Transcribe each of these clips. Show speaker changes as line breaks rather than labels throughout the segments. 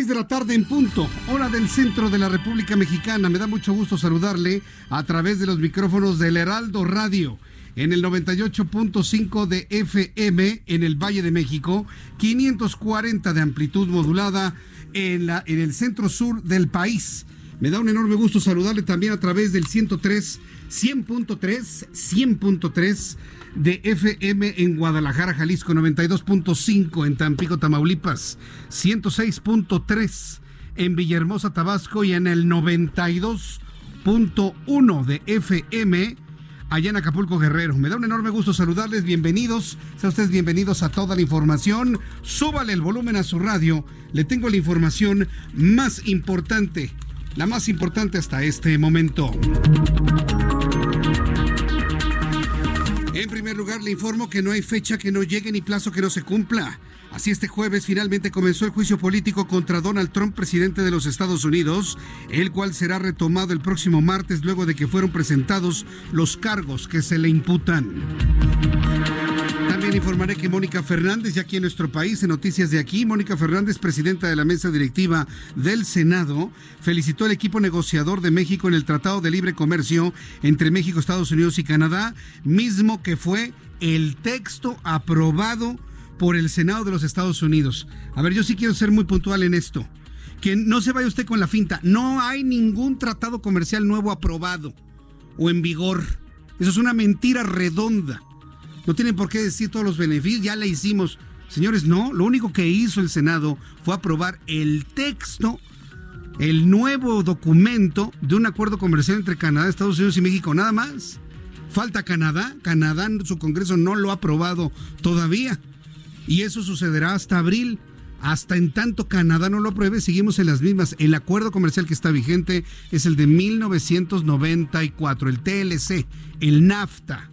Las seis de la tarde en punto, hora del centro de la República Mexicana. Me da mucho gusto saludarle a través de los micrófonos del Heraldo Radio en el 98.5 de FM en el Valle de México, 540 de amplitud modulada en, la, en el centro sur del país. Me da un enorme gusto saludarle también a través del 103, 100.3, 100.3 de FM en Guadalajara, Jalisco, 92.5 en Tampico, Tamaulipas, 106.3 en Villahermosa, Tabasco y en el 92.1 de FM allá en Acapulco, Guerrero. Me da un enorme gusto saludarles, bienvenidos, sean ustedes bienvenidos a toda la información. Súbale el volumen a su radio, le tengo la información más importante, la más importante hasta este momento. Primer lugar, le informo que no hay fecha que no llegue ni plazo que no se cumpla. Así este jueves finalmente comenzó el juicio político contra Donald Trump, presidente de los Estados Unidos, el cual será retomado el próximo martes luego de que fueron presentados los cargos que se le imputan. Informaré que Mónica Fernández, ya aquí en nuestro país, en noticias de aquí, Mónica Fernández, presidenta de la mesa directiva del Senado, felicitó al equipo negociador de México en el Tratado de Libre Comercio entre México, Estados Unidos y Canadá, mismo que fue el texto aprobado por el Senado de los Estados Unidos. A ver, yo sí quiero ser muy puntual en esto. Que no se vaya usted con la finta. No hay ningún tratado comercial nuevo aprobado o en vigor. Eso es una mentira redonda. No tienen por qué decir todos los beneficios, ya le hicimos. Señores, no, lo único que hizo el Senado fue aprobar el texto, el nuevo documento de un acuerdo comercial entre Canadá, Estados Unidos y México, nada más. Falta Canadá, Canadá su Congreso no lo ha aprobado todavía. Y eso sucederá hasta abril. Hasta en tanto Canadá no lo apruebe, seguimos en las mismas. El acuerdo comercial que está vigente es el de 1994, el TLC, el NAFTA.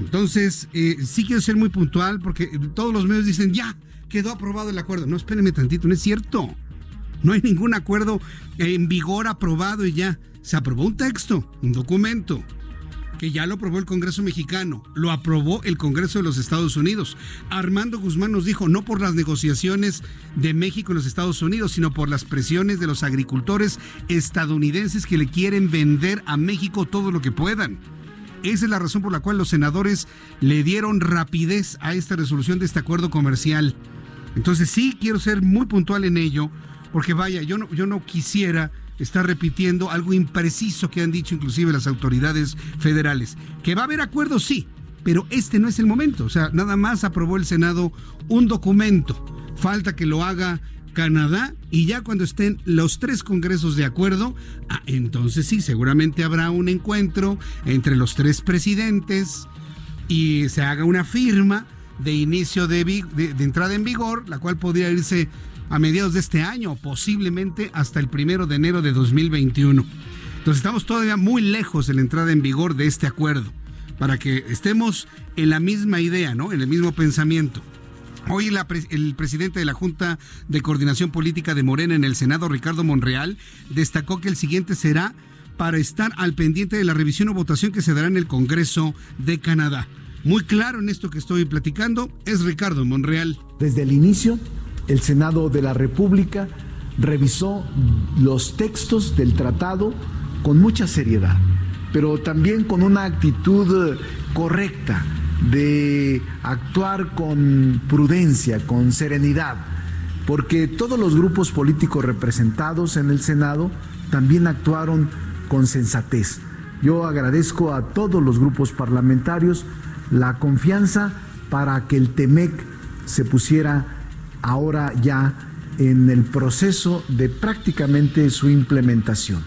Entonces, eh, sí quiero ser muy puntual porque todos los medios dicen, ya, quedó aprobado el acuerdo. No, espérenme tantito, no es cierto. No hay ningún acuerdo en vigor aprobado y ya. Se aprobó un texto, un documento, que ya lo aprobó el Congreso mexicano, lo aprobó el Congreso de los Estados Unidos. Armando Guzmán nos dijo, no por las negociaciones de México en los Estados Unidos, sino por las presiones de los agricultores estadounidenses que le quieren vender a México todo lo que puedan. Esa es la razón por la cual los senadores le dieron rapidez a esta resolución de este acuerdo comercial. Entonces sí quiero ser muy puntual en ello, porque vaya, yo no, yo no quisiera estar repitiendo algo impreciso que han dicho inclusive las autoridades federales. Que va a haber acuerdos, sí, pero este no es el momento. O sea, nada más aprobó el Senado un documento. Falta que lo haga Canadá y ya cuando estén los tres congresos de acuerdo, ah, entonces sí, seguramente habrá un encuentro entre los tres presidentes y se haga una firma de inicio de, de, entrada en vigor, la cual podría irse a mediados de este año, posiblemente hasta el primero de enero de 2021. Entonces estamos todavía muy lejos de la entrada en vigor de este acuerdo, para que estemos en la misma idea, ¿no? En el mismo pensamiento. Hoy el presidente de la Junta de Coordinación Política de Morena en el Senado, Ricardo Monreal, destacó que el siguiente será para estar al pendiente de la revisión o votación que se dará en el Congreso de Canadá. Muy claro en esto que estoy platicando es Ricardo Monreal.
Desde el inicio, el Senado de la República revisó los textos del tratado con mucha seriedad, pero también con una actitud correcta de actuar con prudencia, con serenidad, porque todos los grupos políticos representados en el Senado también actuaron con sensatez. Yo agradezco a todos los grupos parlamentarios la confianza para que el TEMEC se pusiera ahora ya en el proceso de prácticamente su implementación.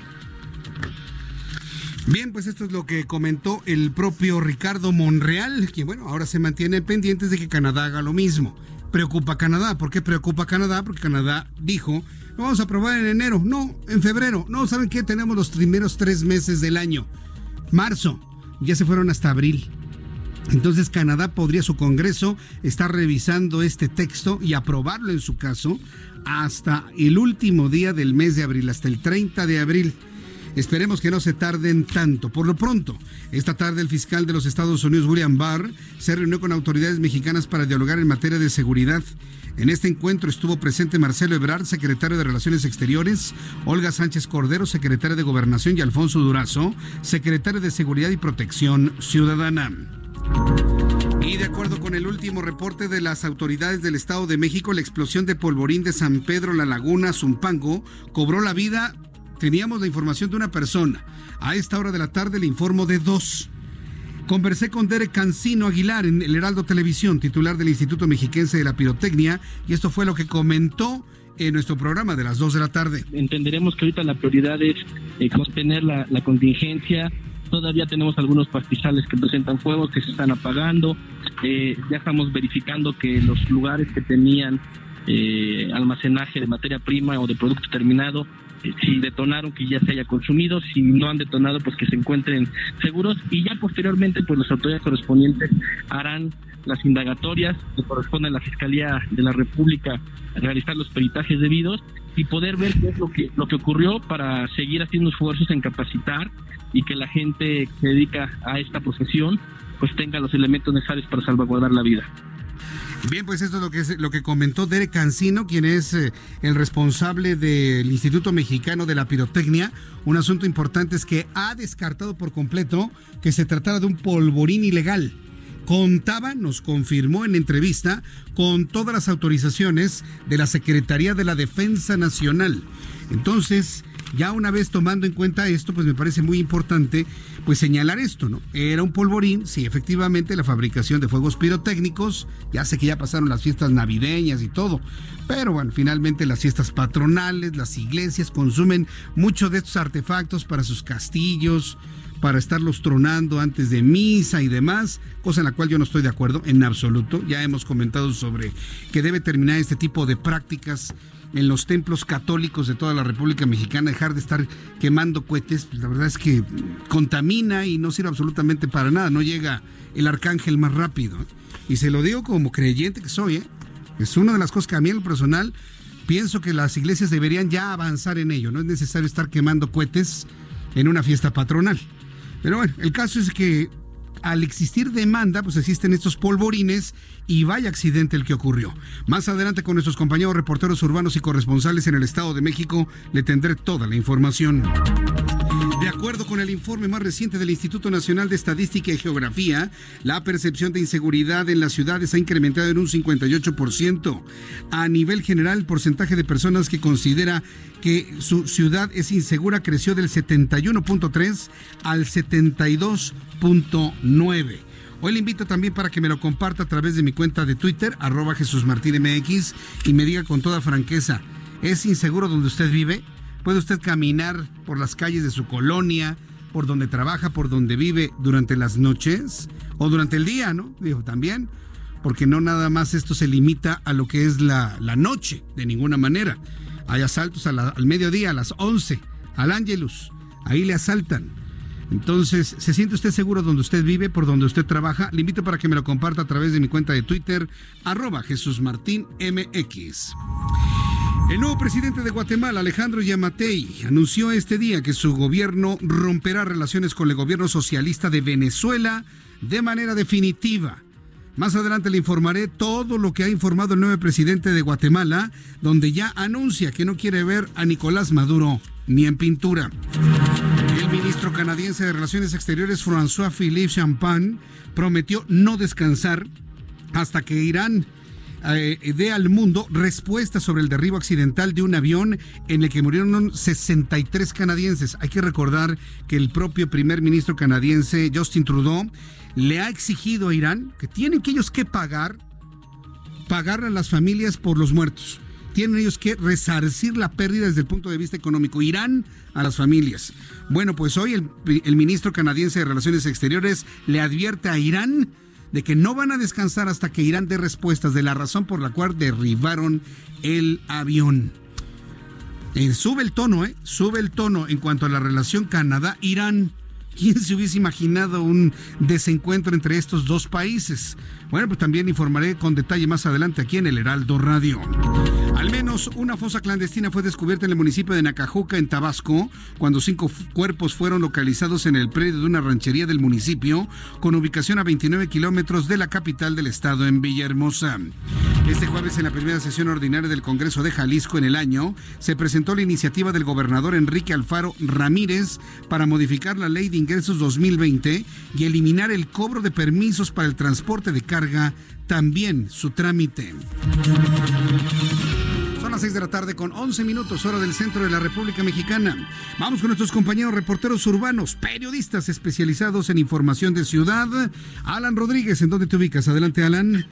Bien, pues esto es lo que comentó el propio Ricardo Monreal, que bueno, ahora se mantiene pendientes de que Canadá haga lo mismo. Preocupa a Canadá. ¿Por qué preocupa a Canadá? Porque Canadá dijo, lo vamos a aprobar en enero, no, en febrero. No, ¿saben qué? Tenemos los primeros tres meses del año. Marzo, ya se fueron hasta abril. Entonces Canadá podría su Congreso estar revisando este texto y aprobarlo en su caso hasta el último día del mes de abril, hasta el 30 de abril. Esperemos que no se tarden tanto. Por lo pronto, esta tarde el fiscal de los Estados Unidos, William Barr, se reunió con autoridades mexicanas para dialogar en materia de seguridad. En este encuentro estuvo presente Marcelo Ebrard, secretario de Relaciones Exteriores, Olga Sánchez Cordero, secretaria de Gobernación, y Alfonso Durazo, secretario de Seguridad y Protección Ciudadana. Y de acuerdo con el último reporte de las autoridades del Estado de México, la explosión de polvorín de San Pedro La Laguna, Zumpango, cobró la vida. Teníamos la información de una persona. A esta hora de la tarde le informo de dos. Conversé con Derek Cancino Aguilar en el Heraldo Televisión, titular del Instituto Mexiquense de la Pirotecnia, y esto fue lo que comentó en nuestro programa de las 2 de la tarde.
Entenderemos que ahorita la prioridad es eh, la, contingencia, todavía tenemos algunos pastizales que presentan fuego, que se están apagando. Eh, ya estamos verificando que los lugares que tenían eh, almacenaje de materia prima o de producto terminado, si detonaron que ya se haya consumido, si no han detonado pues que se encuentren seguros y ya posteriormente pues las autoridades correspondientes harán las indagatorias que corresponde a la Fiscalía de la República realizar los peritajes debidos y poder ver qué es lo que lo que ocurrió para seguir haciendo esfuerzos en capacitar y que la gente que se dedica a esta profesión pues tenga los elementos necesarios para salvaguardar la vida.
Bien, pues esto es lo que, es, lo que comentó Derek Cancino, quien es eh, el responsable del Instituto Mexicano de la Pirotecnia. Un asunto importante es que ha descartado por completo que se tratara de un polvorín ilegal. Contaba, nos confirmó en entrevista, con todas las autorizaciones de la Secretaría de la Defensa Nacional. Entonces, ya una vez tomando en cuenta esto, pues me parece muy importante pues señalar esto, ¿no? Era un polvorín, sí, efectivamente, la fabricación de fuegos pirotécnicos, ya sé que ya pasaron las fiestas navideñas y todo, pero bueno, finalmente las fiestas patronales, las iglesias consumen muchos de estos artefactos para sus castillos, para estarlos tronando antes de misa y demás, cosa en la cual yo no estoy de acuerdo en absoluto. Ya hemos comentado sobre que debe terminar este tipo de prácticas en los templos católicos de toda la República Mexicana, dejar de estar quemando cohetes, pues, la verdad es que contamina y no sirve absolutamente para nada, no llega el arcángel más rápido. Y se lo digo como creyente que soy, ¿eh? es una de las cosas que a mí en lo personal pienso que las iglesias deberían ya avanzar en ello, no es necesario estar quemando cohetes en una fiesta patronal. Pero bueno, el caso es que al existir demanda, pues existen estos polvorines y vaya accidente el que ocurrió. Más adelante con nuestros compañeros reporteros urbanos y corresponsales en el Estado de México le tendré toda la información. De acuerdo con el informe más reciente del Instituto Nacional de Estadística y Geografía, la percepción de inseguridad en las ciudades ha incrementado en un 58%. A nivel general, el porcentaje de personas que considera que su ciudad es insegura creció del 71.3 al 72.9. Hoy le invito también para que me lo comparta a través de mi cuenta de Twitter, arroba Jesús Martín MX, y me diga con toda franqueza, ¿es inseguro donde usted vive? ¿Puede usted caminar por las calles de su colonia, por donde trabaja, por donde vive durante las noches? O durante el día, ¿no? Digo, también, porque no nada más esto se limita a lo que es la, la noche, de ninguna manera. Hay asaltos al mediodía, a las 11, al Ángelus, ahí le asaltan. Entonces, ¿se siente usted seguro donde usted vive, por donde usted trabaja? Le invito para que me lo comparta a través de mi cuenta de Twitter, arroba Jesús Martín MX. El nuevo presidente de Guatemala, Alejandro Yamatei, anunció este día que su gobierno romperá relaciones con el gobierno socialista de Venezuela de manera definitiva. Más adelante le informaré todo lo que ha informado el nuevo presidente de Guatemala, donde ya anuncia que no quiere ver a Nicolás Maduro ni en pintura. Ministro canadiense de Relaciones Exteriores, François-Philippe Champagne, prometió no descansar hasta que Irán eh, dé al mundo respuesta sobre el derribo accidental de un avión en el que murieron 63 canadienses. Hay que recordar que el propio primer ministro canadiense, Justin Trudeau, le ha exigido a Irán que tienen que ellos que pagar, pagar a las familias por los muertos. Tienen ellos que resarcir la pérdida desde el punto de vista económico. Irán a las familias. Bueno, pues hoy el, ministro canadiense de Relaciones Exteriores le advierte a Irán de que no van a descansar hasta que Irán dé respuestas de la razón por la cual derribaron el avión. Eh, sube el tono, ¿eh? Sube el tono en cuanto a la relación Canadá-Irán. ¿Quién se hubiese imaginado un desencuentro entre estos dos países? Bueno, pues también informaré con detalle más adelante aquí en el Heraldo Radio. Al menos una fosa clandestina fue descubierta en el municipio de Nacajuca, en Tabasco, cuando cinco cuerpos fueron localizados en el predio de una ranchería del municipio, con ubicación a 29 kilómetros de la capital del estado, en Villahermosa. Este jueves, en la primera sesión ordinaria del Congreso de Jalisco en el año, se presentó la iniciativa del gobernador Enrique Alfaro Ramírez para modificar la ley de ingresos 2020 y eliminar el cobro de permisos para el transporte de carga también su trámite. Son las 6 de la tarde con 11 minutos hora del centro de la República Mexicana. Vamos con nuestros compañeros reporteros urbanos, periodistas especializados en información de ciudad. Alan Rodríguez, ¿en dónde te ubicas? Adelante, Alan.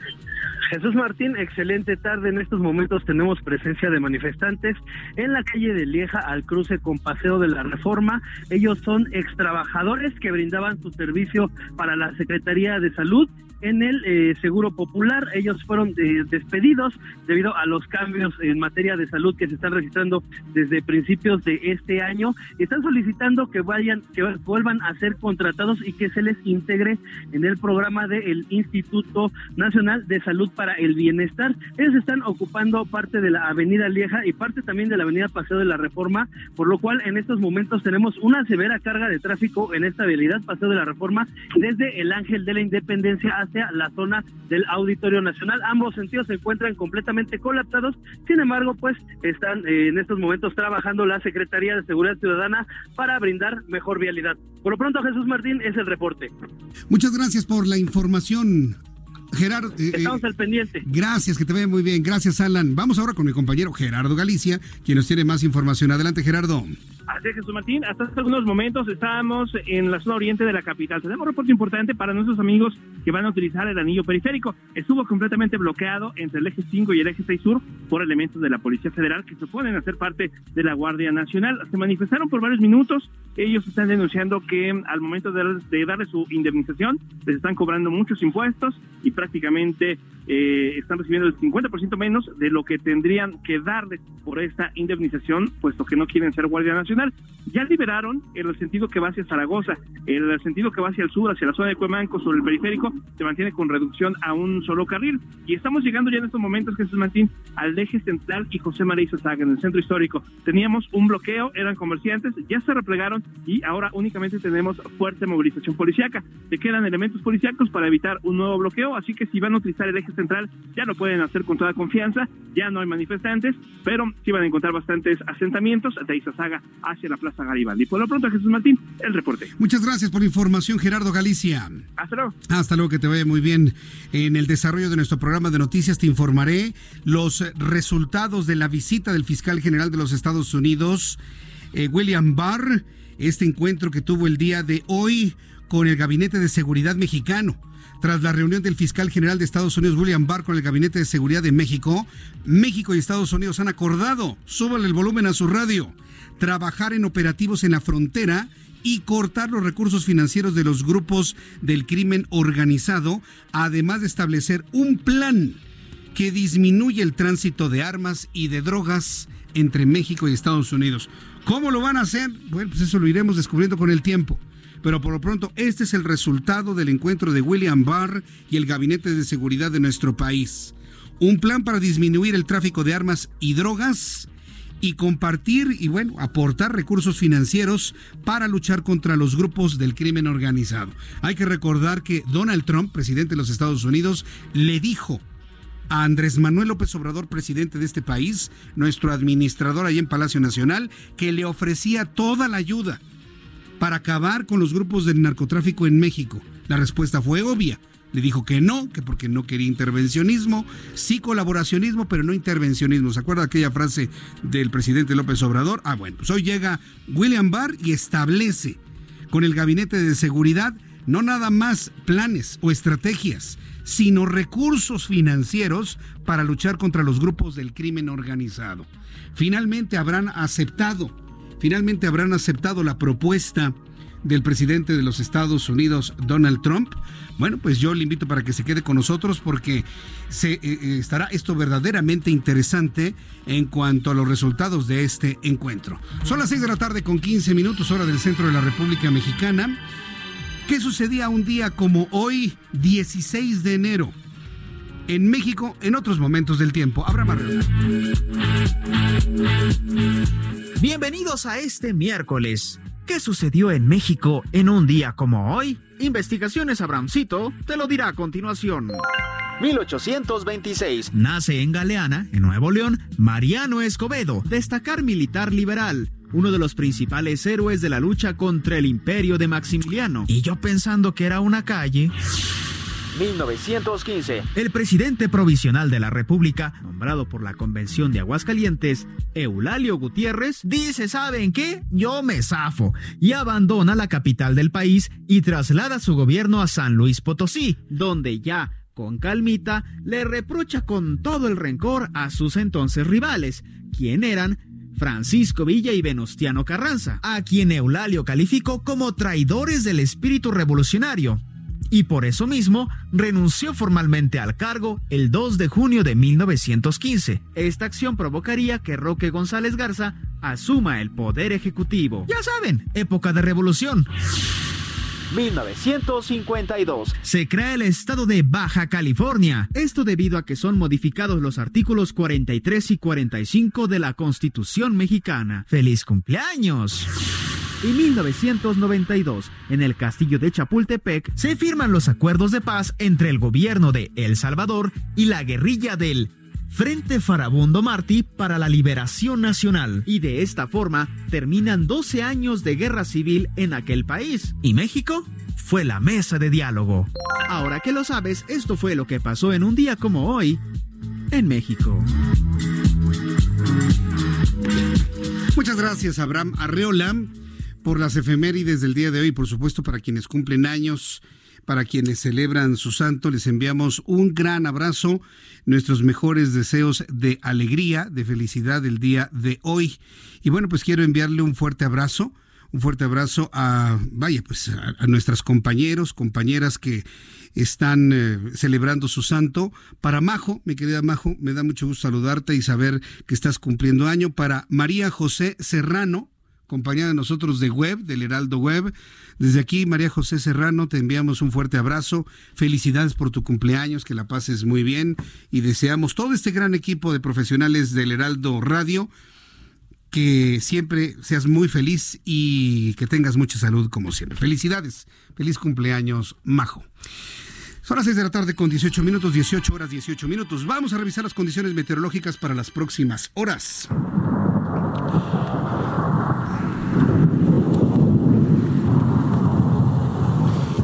Jesús Martín, excelente tarde. En estos momentos tenemos presencia de manifestantes en la calle de Lieja al cruce con Paseo de la Reforma. Ellos son extrabajadores que brindaban su servicio para la Secretaría de Salud en el eh, Seguro Popular. Ellos fueron eh, despedidos debido a los cambios en materia de salud que se están registrando desde principios de este año. Están solicitando que vayan, que vuelvan a ser contratados y que se les integre en el programa del Instituto Nacional de Salud para el Bienestar. Ellos están ocupando parte de la Avenida Lieja y parte también de la Avenida Paseo de la Reforma, por lo cual en estos momentos tenemos una severa carga de tráfico en esta vialidad Paseo de la Reforma desde el Ángel de la Independencia hasta la zona del Auditorio Nacional. Ambos sentidos se encuentran completamente colapsados, sin embargo, pues están eh, en estos momentos trabajando la Secretaría de Seguridad Ciudadana para brindar mejor vialidad. Por lo pronto, Jesús Martín es el reporte.
Muchas gracias por la información. Gerardo.
Eh, eh, Estamos al pendiente.
Gracias, que te vea muy bien. Gracias, Alan. Vamos ahora con mi compañero Gerardo Galicia, quien nos tiene más información. Adelante, Gerardo.
Así es, Jesús Martín. Hasta hace algunos momentos estábamos en la zona oriente de la capital. Tenemos un reporte importante para nuestros amigos que van a utilizar el anillo periférico. Estuvo completamente bloqueado entre el eje 5 y el eje 6 sur por elementos de la Policía Federal que se pueden hacer parte de la Guardia Nacional. Se manifestaron por varios minutos. Ellos están denunciando que al momento de, de darle su indemnización les están cobrando muchos impuestos y prácticamente eh, están recibiendo el 50% menos de lo que tendrían que darles por esta indemnización, puesto que no quieren ser Guardia Nacional. Ya liberaron el sentido que va hacia Zaragoza, el sentido que va hacia el sur, hacia la zona de Cuemanco, sobre el periférico, se mantiene con reducción a un solo carril. Y estamos llegando ya en estos momentos, Jesús Martín, al eje central y José María Izazaga, en el centro histórico. Teníamos un bloqueo, eran comerciantes, ya se replegaron y ahora únicamente tenemos fuerte movilización policiaca. Se quedan elementos policíacos para evitar un nuevo bloqueo, así que si van a utilizar el eje central ya lo pueden hacer con toda confianza, ya no hay manifestantes, pero sí van a encontrar bastantes asentamientos de Izazaga hacia la Plaza Garibaldi. Por lo pronto, Jesús Martín, el reporte.
Muchas gracias por la información, Gerardo Galicia.
Hasta luego.
Hasta luego, que te vaya muy bien. En el desarrollo de nuestro programa de noticias te informaré los resultados de la visita del fiscal general de los Estados Unidos, eh, William Barr, este encuentro que tuvo el día de hoy con el Gabinete de Seguridad Mexicano. Tras la reunión del fiscal general de Estados Unidos, William Barr, con el Gabinete de Seguridad de México, México y Estados Unidos han acordado, súbale el volumen a su radio, trabajar en operativos en la frontera y cortar los recursos financieros de los grupos del crimen organizado, además de establecer un plan que disminuye el tránsito de armas y de drogas entre México y Estados Unidos. ¿Cómo lo van a hacer? Bueno, pues eso lo iremos descubriendo con el tiempo. Pero por lo pronto, este es el resultado del encuentro de William Barr y el Gabinete de Seguridad de nuestro país. Un plan para disminuir el tráfico de armas y drogas y compartir y bueno, aportar recursos financieros para luchar contra los grupos del crimen organizado. Hay que recordar que Donald Trump, presidente de los Estados Unidos, le dijo a Andrés Manuel López Obrador, presidente de este país, nuestro administrador ahí en Palacio Nacional, que le ofrecía toda la ayuda para acabar con los grupos del narcotráfico en México. La respuesta fue obvia. Le dijo que no, que porque no quería intervencionismo, sí colaboracionismo, pero no intervencionismo. ¿Se acuerda aquella frase del presidente López Obrador? Ah, bueno, pues hoy llega William Barr y establece con el gabinete de seguridad no nada más planes o estrategias, sino recursos financieros para luchar contra los grupos del crimen organizado. Finalmente habrán aceptado, finalmente habrán aceptado la propuesta del presidente de los Estados Unidos, Donald Trump. Bueno, pues yo le invito para que se quede con nosotros porque se, eh, eh, estará esto verdaderamente interesante en cuanto a los resultados de este encuentro. Son las 6 de la tarde con 15 minutos hora del centro de la República Mexicana. ¿Qué sucedía un día como hoy, 16 de enero? En México, en otros momentos del tiempo. Habrá más.
Bienvenidos a este miércoles. ¿Qué sucedió en México en un día como hoy? Investigaciones Abramcito te lo dirá a continuación. 1826. Nace en Galeana, en Nuevo León, Mariano Escobedo, destacar militar liberal uno de los principales héroes de la lucha contra el imperio de Maximiliano. Y yo pensando que era una calle. 1915. El presidente provisional de la República, nombrado por la Convención de Aguascalientes, Eulalio Gutiérrez, dice, ¿saben qué? Yo me zafo y abandona la capital del país y traslada su gobierno a San Luis Potosí, donde ya con calmita le reprocha con todo el rencor a sus entonces rivales, quien eran Francisco Villa y Venustiano Carranza, a quien Eulalio calificó como traidores del espíritu revolucionario, y por eso mismo renunció formalmente al cargo el 2 de junio de 1915. Esta acción provocaría que Roque González Garza asuma el poder ejecutivo. Ya saben, época de revolución. 1952. Se crea el estado de Baja California. Esto debido a que son modificados los artículos 43 y 45 de la Constitución mexicana. ¡Feliz cumpleaños! Y 1992, en el castillo de Chapultepec, se firman los acuerdos de paz entre el gobierno de El Salvador y la guerrilla del Frente Farabundo Martí para la Liberación Nacional. Y de esta forma terminan 12 años de guerra civil en aquel país. ¿Y México? Fue la mesa de diálogo. Ahora que lo sabes, esto fue lo que pasó en un día como hoy en México.
Muchas gracias, Abraham Arreola por las efemérides del día de hoy, por supuesto para quienes cumplen años, para quienes celebran su santo, les enviamos un gran abrazo, nuestros mejores deseos de alegría, de felicidad del día de hoy. Y bueno, pues quiero enviarle un fuerte abrazo, un fuerte abrazo a, vaya, pues a, nuestras compañeros, compañeras que están eh, celebrando su santo. Para Majo, mi querida Majo, me da mucho gusto saludarte y saber que estás cumpliendo año. Para María José Serrano, compañía de nosotros de Web, del Heraldo Web. Desde aquí, María José Serrano, te enviamos un fuerte abrazo. Felicidades por tu cumpleaños, que la pases muy bien y deseamos todo este gran equipo de profesionales del Heraldo Radio que siempre seas muy feliz y que tengas mucha salud como siempre. Felicidades, feliz cumpleaños, Majo. Son las 6 de la tarde con 18 minutos, 18 horas 18 minutos. Vamos a revisar las condiciones meteorológicas para las próximas horas.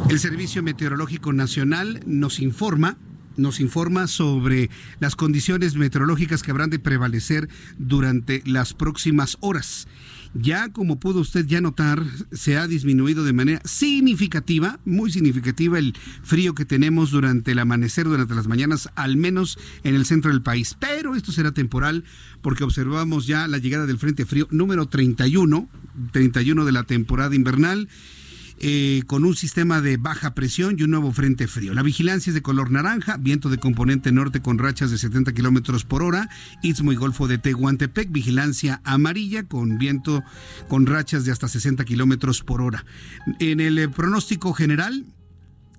El Servicio Meteorológico Nacional nos informa nos informa sobre las condiciones meteorológicas que habrán de prevalecer durante las próximas horas. Ya como pudo usted ya notar, se ha disminuido de manera significativa, muy significativa el frío que tenemos durante el amanecer, durante las mañanas, al menos en el centro del país. Pero esto será temporal porque observamos ya la llegada del Frente Frío número 31, 31 de la temporada invernal eh, con un sistema de baja presión y un nuevo frente frío. La vigilancia es de color naranja, viento de componente norte con rachas de 70 kilómetros por hora, Istmo y Golfo de Tehuantepec, vigilancia amarilla con viento con rachas de hasta 60 kilómetros por hora. En el eh, pronóstico general,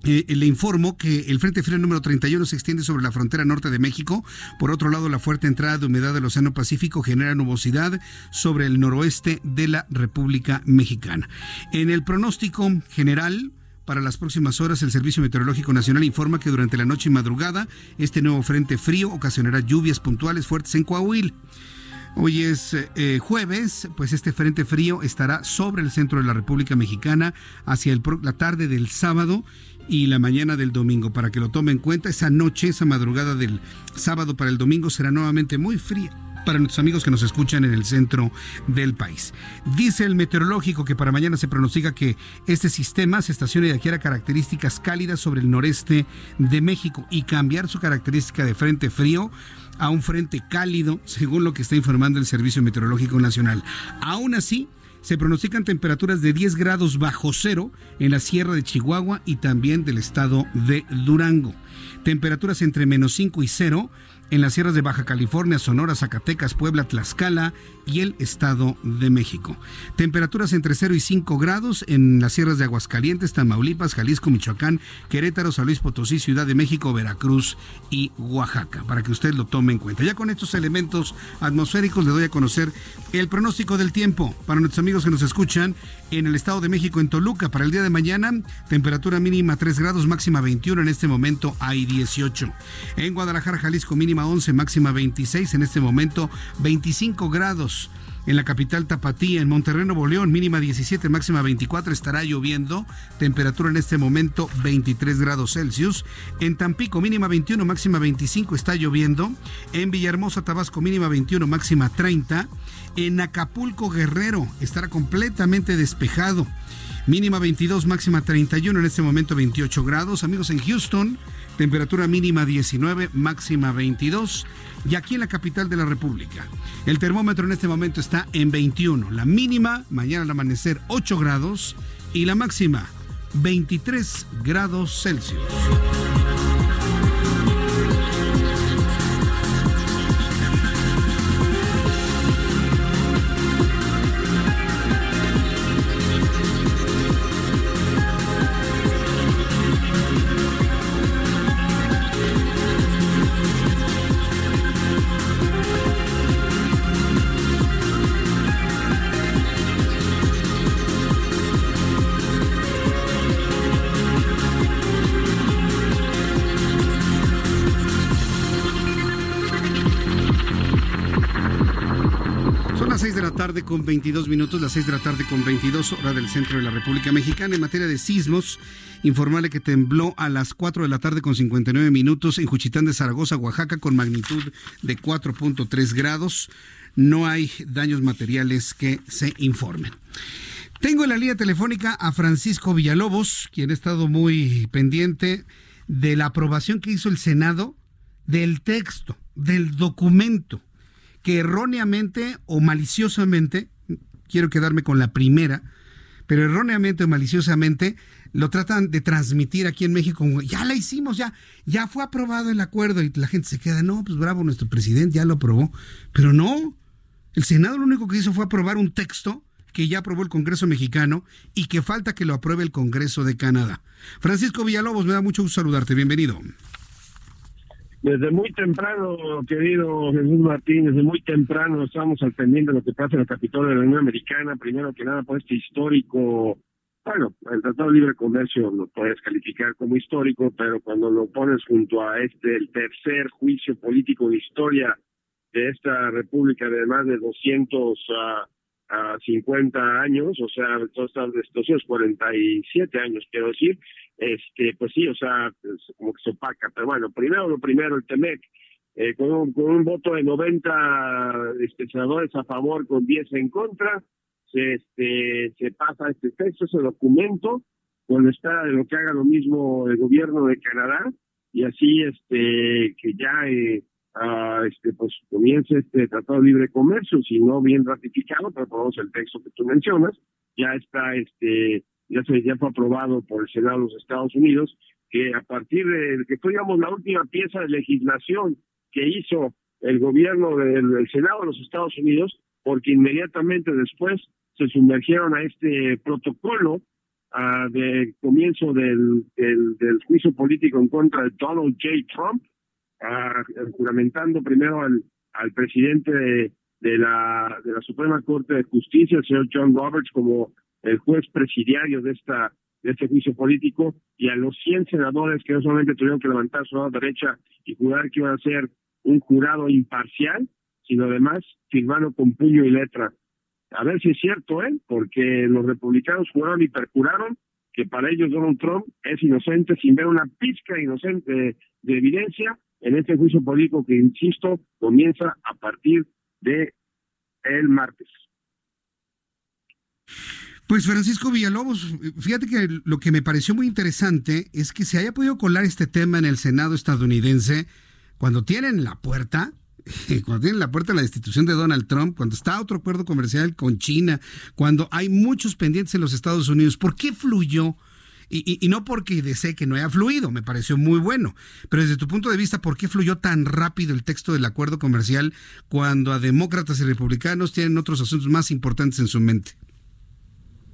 eh, le informo que el Frente Frío número 31 se extiende sobre la frontera norte de México. Por otro lado, la fuerte entrada de humedad del Océano Pacífico genera nubosidad sobre el noroeste de la República Mexicana. En el pronóstico general, para las próximas horas, el Servicio Meteorológico Nacional informa que durante la noche y madrugada, este nuevo frente frío ocasionará lluvias puntuales fuertes en Coahuila. Hoy es eh, jueves, pues este frente frío estará sobre el centro de la República Mexicana hacia la tarde del sábado y la mañana del domingo. Para que lo tome en cuenta, esa noche, esa madrugada del sábado para el domingo será nuevamente muy fría para nuestros amigos que nos escuchan en el centro del país. Dice el meteorológico que para mañana se pronostica que este sistema se estacione y adquiera características cálidas sobre el noreste de México y cambiar su característica de frente frío a un frente cálido, según lo que está informando el Servicio Meteorológico Nacional. Aún así, se pronostican temperaturas de 10 grados bajo cero en la sierra de Chihuahua y también del estado de Durango. Temperaturas entre menos 5 y 0 en las sierras de Baja California, Sonora, Zacatecas, Puebla, Tlaxcala y el Estado de México. Temperaturas entre 0 y 5 grados en las sierras de Aguascalientes, Tamaulipas, Jalisco, Michoacán, Querétaro, San Luis Potosí, Ciudad de México, Veracruz y Oaxaca, para que usted lo tome en cuenta. Ya con estos elementos atmosféricos le doy a conocer el pronóstico del tiempo para nuestros amigos que nos escuchan en el Estado de México, en Toluca. Para el día de mañana, temperatura mínima 3 grados, máxima 21, en este momento hay 18. En Guadalajara, Jalisco, mínima 11, máxima 26, en este momento 25 grados. En la capital Tapatía, en Monterrey, Nuevo León, mínima 17, máxima 24, estará lloviendo. Temperatura en este momento 23 grados Celsius. En Tampico, mínima 21, máxima 25, está lloviendo. En Villahermosa, Tabasco, mínima 21, máxima 30. En Acapulco, Guerrero, estará completamente despejado. Mínima 22, máxima 31, en este momento 28 grados. Amigos en Houston, temperatura mínima 19, máxima 22. Y aquí en la capital de la República, el termómetro en este momento está en 21. La mínima, mañana al amanecer 8 grados y la máxima 23 grados Celsius. Con 22 minutos, las 6 de la tarde con 22 hora del centro de la República Mexicana. En materia de sismos, informarle que tembló a las 4 de la tarde con 59 minutos en Juchitán de Zaragoza, Oaxaca, con magnitud de 4.3 grados. No hay daños materiales que se informen. Tengo en la línea telefónica a Francisco Villalobos, quien ha estado muy pendiente de la aprobación que hizo el Senado del texto, del documento que erróneamente o maliciosamente, quiero quedarme con la primera, pero erróneamente o maliciosamente lo tratan de transmitir aquí en México como ya la hicimos, ya, ya fue aprobado el acuerdo y la gente se queda, no, pues bravo, nuestro presidente ya lo aprobó, pero no, el Senado lo único que hizo fue aprobar un texto que ya aprobó el Congreso mexicano y que falta que lo apruebe el Congreso de Canadá. Francisco Villalobos, me da mucho gusto saludarte, bienvenido.
Desde muy temprano, querido Jesús Martín, desde muy temprano estamos al lo que pasa en el Capitolio de la Unión Americana, primero que nada por este histórico, bueno, el Tratado de Libre Comercio lo puedes calificar como histórico, pero cuando lo pones junto a este, el tercer juicio político de historia de esta república de más de 200 a 50 años, o sea, todos estos 247 años, quiero decir, este, pues sí, o sea, como que se opaca. Pero bueno, primero lo primero, el TEMEC, eh, con, un, con un voto de 90 este, senadores a favor con 10 en contra, se, este, se pasa este texto, ese documento, con la espera de lo que haga lo mismo el gobierno de Canadá, y así este que ya eh, este pues comience este tratado de libre comercio, si no bien ratificado, pero el texto que tú mencionas, ya está este ya se ya fue aprobado por el Senado de los Estados Unidos, que a partir de que fue digamos la última pieza de legislación que hizo el gobierno del, Senado de los Estados Unidos, porque inmediatamente después se sumergieron a este protocolo uh, del comienzo del, del, juicio político en contra de Donald J. Trump, uh, juramentando primero al, al presidente de, de, la, de la Suprema Corte de Justicia, el señor John Roberts, como el juez presidiario de esta de este juicio político y a los 100 senadores que no solamente tuvieron que levantar su mano derecha y jurar que iban a ser un jurado imparcial, sino además firmaron con puño y letra a ver si es cierto, ¿eh? Porque los republicanos juraron y perjuraron que para ellos Donald Trump es inocente sin ver una pizca inocente de, evidencia en este juicio político que, insisto, comienza a partir de el martes.
Pues Francisco Villalobos, fíjate que lo que me pareció muy interesante es que se haya podido colar este tema en el Senado estadounidense cuando tienen la puerta cuando tienen la puerta la destitución de Donald Trump, cuando está otro acuerdo comercial con China, cuando hay muchos pendientes en los Estados Unidos, ¿por qué fluyó? Y, no porque desee que no haya fluido, me pareció muy bueno, pero desde tu punto de vista, ¿por qué fluyó tan rápido el texto del acuerdo comercial cuando a demócratas y republicanos tienen otros asuntos más importantes en su mente?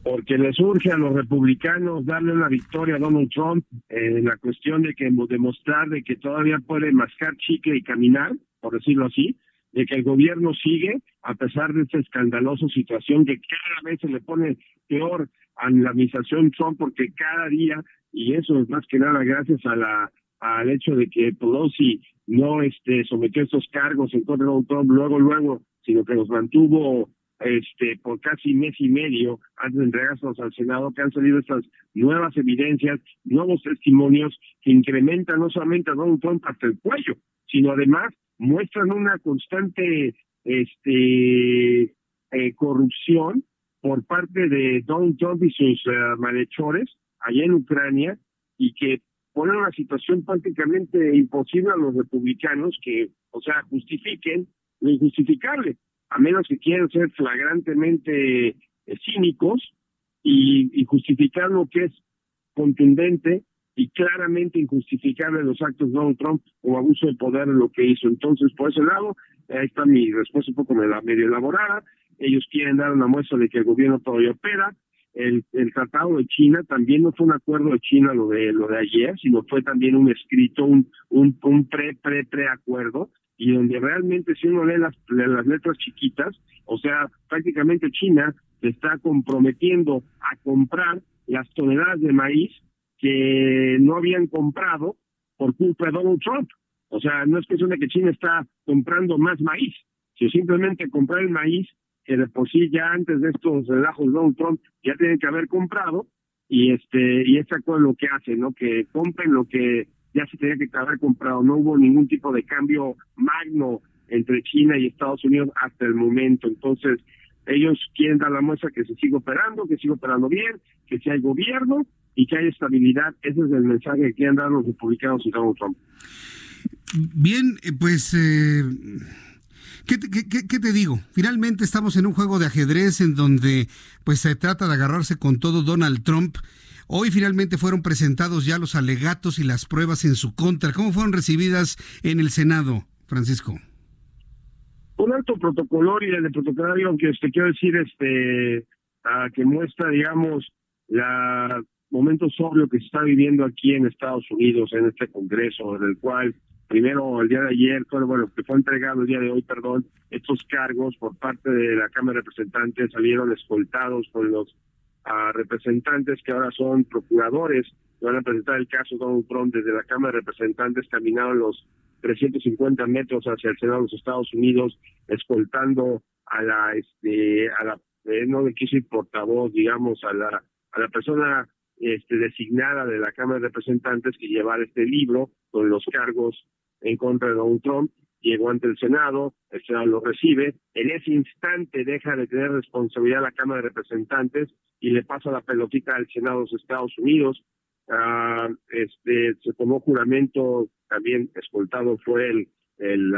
Porque les urge a los republicanos darle una victoria a Donald Trump en la cuestión de que demostrar de que todavía puede mascar chicle y caminar, por decirlo así, de que el gobierno sigue a pesar de esta escandalosa situación que cada vez se le pone peor a la administración Trump porque cada día y eso es más que nada gracias a la al hecho de que Pelosi no este sometió estos cargos en contra de Donald Trump luego luego sino que los mantuvo este, por casi mes y medio antes de entregárselos al Senado, que han salido estas nuevas evidencias, nuevos testimonios que incrementan no solamente a Donald Trump hasta el cuello, sino además muestran una constante este, eh, corrupción por parte de Donald Trump y sus uh, malhechores allá en Ucrania y que ponen una situación prácticamente imposible a los republicanos que, o sea, justifiquen lo injustificable a menos que quieran ser flagrantemente eh, cínicos y, justificar lo que es contundente y claramente injustificable los actos de Donald Trump o abuso de poder en lo que hizo. Entonces, por ese lado, ahí está mi respuesta un poco medio elaborada. Ellos quieren dar una muestra de que el gobierno todavía opera. El, el tratado de China también no fue un acuerdo de China lo de lo de ayer, sino fue también un escrito, un, un, un pre, pre, pre acuerdo y donde realmente si uno lee las, las letras chiquitas, o sea, prácticamente China está comprometiendo a comprar las toneladas de maíz que no habían comprado por culpa de Donald Trump. O sea, no es cuestión de que China está comprando más maíz, sino simplemente comprar el maíz que de por sí ya antes de estos relajos Donald Trump ya tienen que haber comprado y este y acuerdo lo que hace, ¿no? Que compren lo que ya se tenía que haber comprado. No hubo ningún tipo de cambio magno entre China y Estados Unidos hasta el momento. Entonces, ellos quieren dar la muestra que se siga operando, que siga operando bien, que si hay gobierno y que hay estabilidad. Ese es el mensaje que quieren dar los republicanos y Donald Trump.
Bien, eh, pues... Eh... ¿Qué te, qué, te, digo? Finalmente estamos en un juego de ajedrez en donde pues se trata de agarrarse con todo Donald Trump Hoy finalmente fueron presentados ya los alegatos y las pruebas en su contra. ¿Cómo fueron recibidas en el Senado, Francisco?
Un alto protocolario de protocolario que te quiero decir, este, que muestra, digamos, la momento sobrio que se está viviendo aquí en Estados Unidos, en este Congreso, en el cual primero el día de ayer, bueno, que fue entregado el día de hoy, perdón, estos cargos por parte de la Cámara de Representantes salieron escoltados con los a representantes que ahora son procuradores, van a presentar el caso Donald Trump desde la Cámara de Representantes, caminaron los 350 metros hacia el Senado de los Estados Unidos, escoltando a la, este, a la, eh, no le quise portavoz, digamos, a la, a la persona este, designada de la Cámara de Representantes que llevar este libro con los cargos en contra de Donald Trump llegó ante el Senado, el Senado lo recibe, en ese instante deja de tener responsabilidad la Cámara de Representantes y le pasa la pelotita al Senado de Estados Unidos. Ah, este se tomó juramento, también escoltado fue el el,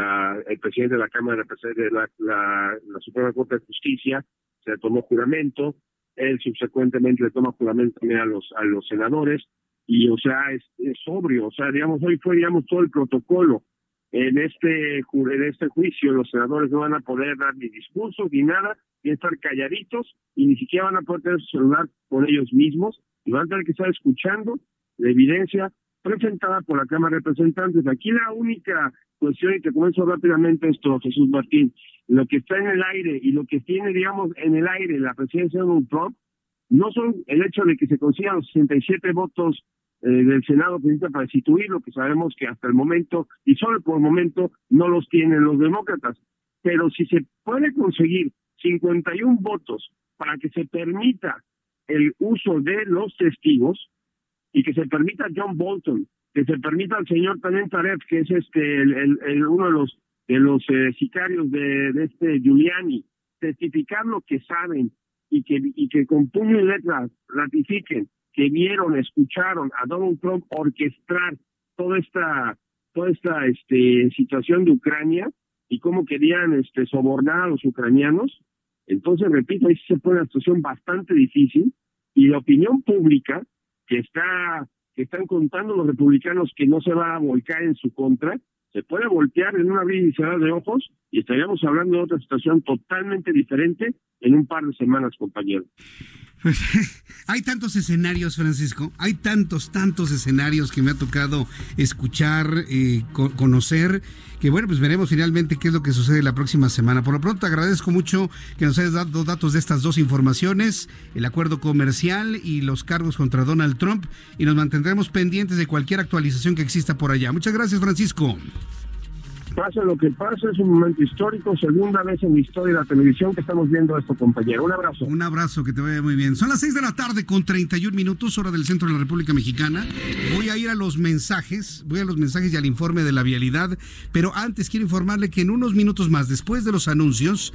el presidente de la Cámara de Representantes de la, la, Suprema Corte de Justicia, se tomó juramento, él subsecuentemente le toma juramento también a los a los senadores y o sea es, es sobrio, o sea digamos hoy fue digamos todo el protocolo en este, en este juicio los senadores no van a poder dar ni discursos ni nada, ni estar calladitos y ni siquiera van a poder tener su celular con ellos mismos y van a tener que estar escuchando la evidencia presentada por la Cámara de Representantes. Aquí la única cuestión, y te comenzó rápidamente esto, Jesús Martín, lo que está en el aire y lo que tiene, digamos, en el aire la presidencia de Donald Trump, no son el hecho de que se consigan los 67 votos eh, del Senado para destituirlo, que sabemos que hasta el momento, y solo por el momento, no los tienen los demócratas. Pero si se puede conseguir 51 votos para que se permita el uso de los testigos y que se permita John Bolton, que se permita al señor también Taref, que es este el, uno de los de los eh, sicarios de, de, este Giuliani, testificar lo que saben y que y que con puño y letra ratifiquen que vieron, escucharon a Donald Trump orquestar toda esta toda esta este situación de Ucrania y cómo querían este sobornar a los ucranianos, entonces, repito, ahí se pone una situación bastante difícil y la opinión pública que está que están contando los republicanos que no se va a volcar en su contra, se puede voltear en una cerrar de ojos y estaríamos hablando de otra situación totalmente diferente en un par de semanas, compañeros.
Pues, hay tantos escenarios, Francisco, hay tantos, tantos escenarios que me ha tocado escuchar, eh, conocer, que bueno, pues veremos finalmente qué es lo que sucede la próxima semana. Por lo pronto agradezco mucho que nos hayas dado datos de estas dos informaciones, el acuerdo comercial y los cargos contra Donald Trump, y nos mantendremos pendientes de cualquier actualización que exista por allá. Muchas gracias, Francisco
pase lo que pase, es un momento histórico, segunda vez en la historia de la televisión que estamos viendo esto, compañero. Un abrazo.
Un abrazo, que te vaya muy bien. Son las 6 de la tarde con 31 minutos, hora del centro de la República Mexicana. Voy a ir a los mensajes, voy a los mensajes y al informe de la vialidad, pero antes quiero informarle que en unos minutos más, después de los anuncios,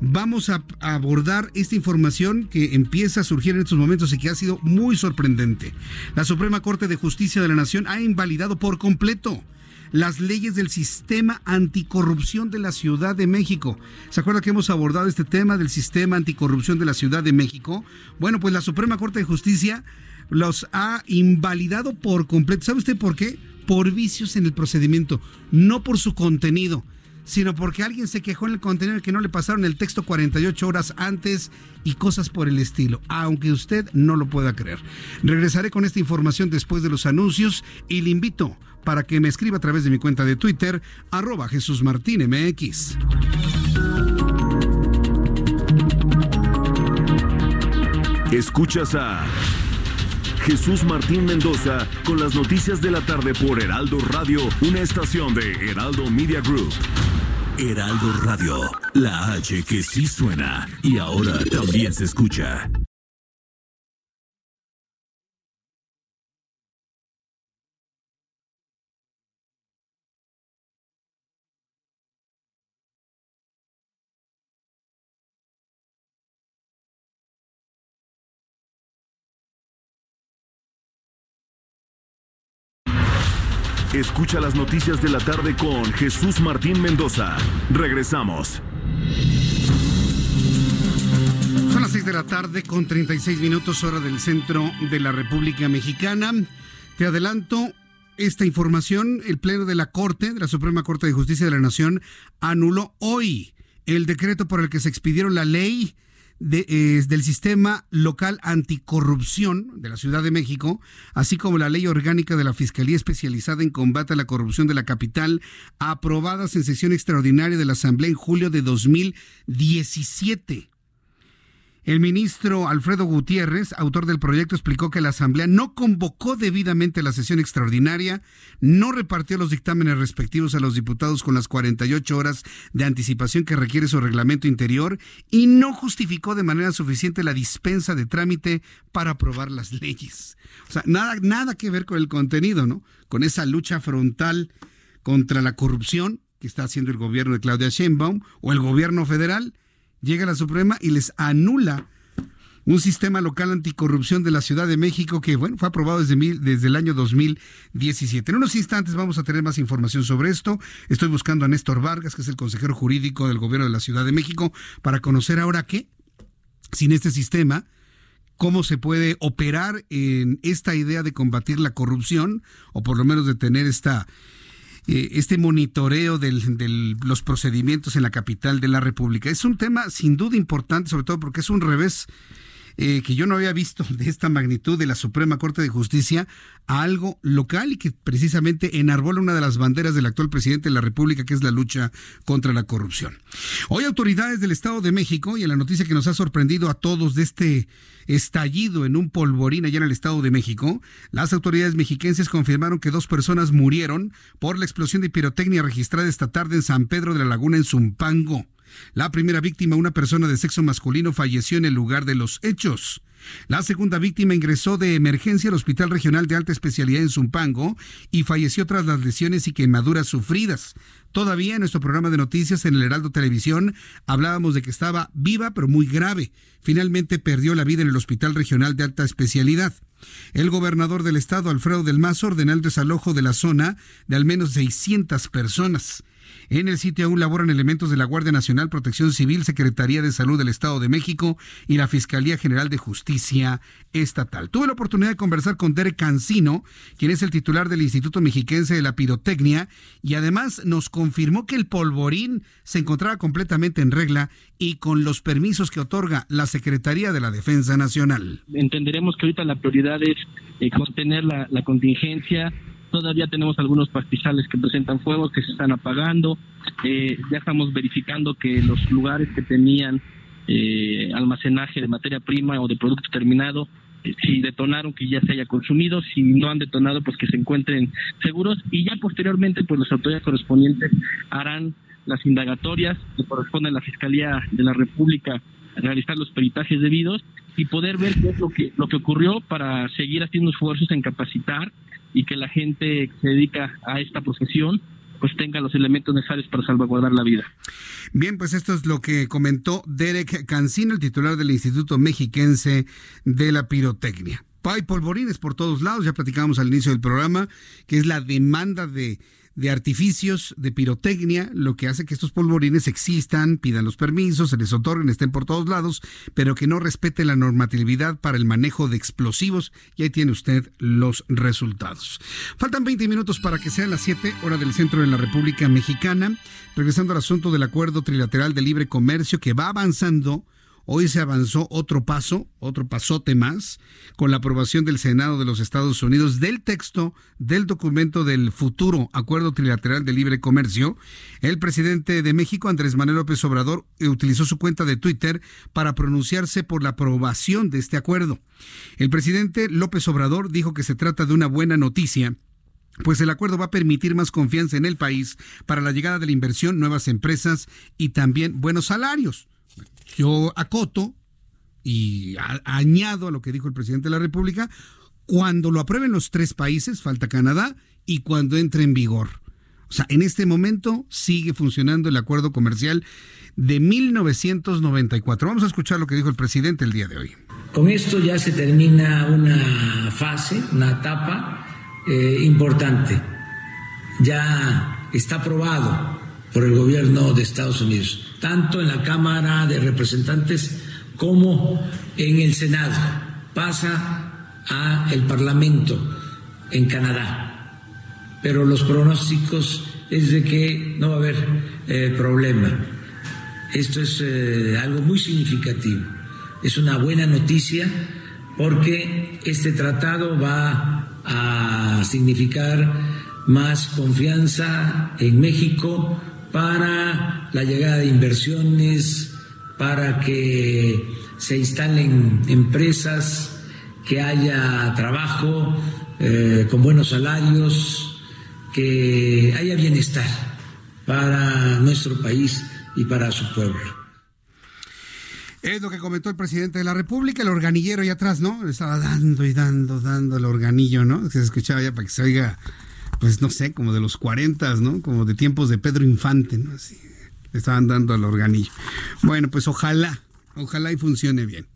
vamos a abordar esta información que empieza a surgir en estos momentos y que ha sido muy sorprendente. La Suprema Corte de Justicia de la Nación ha invalidado por completo las leyes del sistema anticorrupción de la Ciudad de México. ¿Se acuerda que hemos abordado este tema del sistema anticorrupción de la Ciudad de México? Bueno, pues la Suprema Corte de Justicia los ha invalidado por completo. ¿Sabe usted por qué? Por vicios en el procedimiento, no por su contenido sino porque alguien se quejó en el contenido que no le pasaron el texto 48 horas antes y cosas por el estilo, aunque usted no lo pueda creer. Regresaré con esta información después de los anuncios y le invito para que me escriba a través de mi cuenta de Twitter, arroba Jesús Martín MX.
Escuchas a Jesús Martín Mendoza con las noticias de la tarde por Heraldo Radio, una estación de Heraldo Media Group. Heraldo Radio, la H que sí suena y ahora también se escucha. Escucha las noticias de la tarde con Jesús Martín Mendoza. Regresamos.
Son las 6 de la tarde con 36 minutos hora del centro de la República Mexicana. Te adelanto esta información. El Pleno de la Corte, de la Suprema Corte de Justicia de la Nación, anuló hoy el decreto por el que se expidieron la ley del sistema local anticorrupción de la Ciudad de México, así como la ley orgánica de la Fiscalía Especializada en Combate a la Corrupción de la capital, aprobadas en sesión extraordinaria de la Asamblea en julio de 2017. El ministro Alfredo Gutiérrez, autor del proyecto, explicó que la Asamblea no convocó debidamente la sesión extraordinaria, no repartió los dictámenes respectivos a los diputados con las 48 horas de anticipación que requiere su reglamento interior y no justificó de manera suficiente la dispensa de trámite para aprobar las leyes. O sea, nada, nada que ver con el contenido, ¿no? Con esa lucha frontal contra la corrupción que está haciendo el gobierno de Claudia Sheinbaum o el gobierno federal llega la Suprema y les anula un sistema local anticorrupción de la Ciudad de México que, bueno, fue aprobado desde, desde el año 2017. En unos instantes vamos a tener más información sobre esto. Estoy buscando a Néstor Vargas, que es el consejero jurídico del gobierno de la Ciudad de México, para conocer ahora qué, sin este sistema, cómo se puede operar en esta idea de combatir la corrupción, o por lo menos de tener esta eh, este monitoreo de los procedimientos en la capital de la República. Es un tema sin duda importante, sobre todo porque es un revés eh, que yo no había visto de esta magnitud de la Suprema Corte de Justicia a algo local y que precisamente enarbola una de las banderas del actual presidente de la República, que es la lucha contra la corrupción. Hoy autoridades del Estado de México, y en la noticia que nos ha sorprendido a todos de este estallido en un polvorín allá en el Estado de México, las autoridades mexiquenses confirmaron que dos personas murieron por la explosión de pirotecnia registrada esta tarde en San Pedro de la Laguna, en Zumpango. La primera víctima, una persona de sexo masculino, falleció en el lugar de los hechos. La segunda víctima ingresó de emergencia al Hospital Regional de Alta Especialidad en Zumpango y falleció tras las lesiones y quemaduras sufridas. Todavía en nuestro programa de noticias en el Heraldo Televisión hablábamos de que estaba viva pero muy grave. Finalmente perdió la vida en el Hospital Regional de Alta Especialidad. El gobernador del estado, Alfredo del Mazo, ordenó el desalojo de la zona de al menos 600 personas. En el sitio aún laboran elementos de la Guardia Nacional, Protección Civil, Secretaría de Salud del Estado de México y la Fiscalía General de Justicia Estatal. Tuve la oportunidad de conversar con Derek Cancino, quien es el titular del Instituto Mexiquense de la Pirotecnia, y además nos confirmó que el polvorín se encontraba completamente en regla y con los permisos que otorga la Secretaría de la Defensa Nacional.
Entenderemos que ahorita la prioridad es eh, contener la, la contingencia Todavía tenemos algunos pastizales que presentan fuego, que se están apagando. Eh, ya estamos verificando que los lugares que tenían eh, almacenaje de materia prima o de producto terminado, eh, si detonaron, que ya se haya consumido. Si no han detonado, pues que se encuentren seguros. Y ya posteriormente, pues las autoridades correspondientes harán las indagatorias que corresponde a la Fiscalía de la República realizar los peritajes debidos y poder ver qué es lo que lo que ocurrió para seguir haciendo esfuerzos en capacitar y que la gente que se dedica a esta profesión pues tenga los elementos necesarios para salvaguardar la vida.
Bien, pues esto es lo que comentó Derek Cancino, el titular del Instituto Mexiquense de la Pirotecnia. Hay polvorines por todos lados, ya platicábamos al inicio del programa, que es la demanda de de artificios, de pirotecnia, lo que hace que estos polvorines existan, pidan los permisos, se les otorguen, estén por todos lados, pero que no respete la normatividad para el manejo de explosivos. Y ahí tiene usted los resultados. Faltan 20 minutos para que sean las 7 hora del centro de la República Mexicana. Regresando al asunto del acuerdo trilateral de libre comercio que va avanzando Hoy se avanzó otro paso, otro pasote más, con la aprobación del Senado de los Estados Unidos del texto del documento del futuro Acuerdo Trilateral de Libre Comercio. El presidente de México, Andrés Manuel López Obrador, utilizó su cuenta de Twitter para pronunciarse por la aprobación de este acuerdo. El presidente López Obrador dijo que se trata de una buena noticia pues el acuerdo va a permitir más confianza en el país para la llegada de la inversión, nuevas empresas y también buenos salarios. Yo acoto y añado a lo que dijo el presidente de la República, cuando lo aprueben los tres países, falta Canadá, y cuando entre en vigor. O sea, en este momento sigue funcionando el acuerdo comercial de 1994. Vamos a escuchar lo que dijo el presidente el día de hoy.
Con esto ya se termina una fase, una etapa eh, importante. Ya está aprobado por el gobierno de Estados Unidos tanto en la Cámara de Representantes como en el Senado. Pasa a el Parlamento en Canadá. Pero los pronósticos es de que no va a haber eh, problema. Esto es eh, algo muy significativo. Es una buena noticia porque este tratado va a significar más confianza en México, para la llegada de inversiones, para que se instalen empresas, que haya trabajo eh, con buenos salarios, que haya bienestar para nuestro país y para su pueblo.
Es lo que comentó el presidente de la República, el organillero ahí atrás, ¿no? Estaba dando y dando, dando el organillo, ¿no? Se escuchaba ya para que se oiga pues no sé, como de los 40, ¿no? Como de tiempos de Pedro Infante, ¿no? Así, le estaban dando al organillo. Bueno, pues ojalá, ojalá y funcione bien.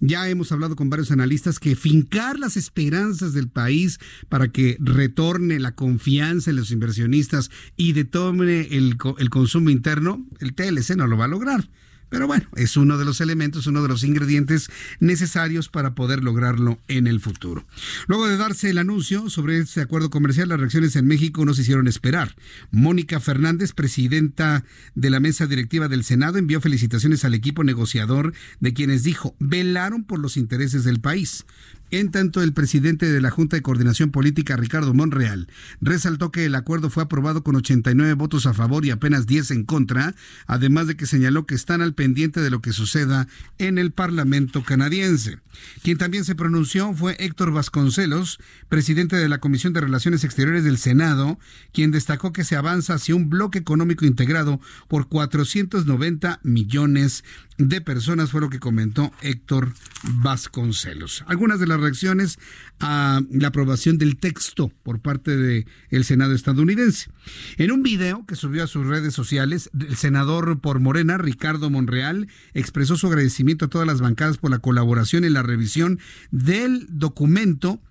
Ya hemos hablado con varios analistas que fincar las esperanzas del país para que retorne la confianza en los inversionistas y detone el, el consumo interno, el TLC no lo va a lograr Pero bueno, es uno de los elementos, uno de los ingredientes necesarios para poder lograrlo en el futuro. Luego de darse el anuncio sobre este acuerdo comercial, las reacciones en México no se hicieron esperar. Mónica Fernández, presidenta de la mesa directiva del Senado, envió felicitaciones al equipo negociador de quienes dijo velaron por los intereses del país. En tanto, el presidente de la Junta de Coordinación Política, Ricardo Monreal, resaltó que el acuerdo fue aprobado con 89 votos a favor y apenas 10 en contra, además de que señaló que están al pendiente de lo que suceda en el Parlamento canadiense. Quien también se pronunció fue Héctor Vasconcelos, presidente de la Comisión de Relaciones Exteriores del Senado, quien destacó que se avanza hacia un bloque económico integrado por 490 millones de personas, fue lo que comentó Héctor Vasconcelos. Algunas de las reacciones a la aprobación del texto por parte del el Senado estadounidense. En un video que subió a sus redes sociales, el senador por Morena, Ricardo Monreal, expresó su agradecimiento a todas las bancadas por la colaboración en la revisión del documento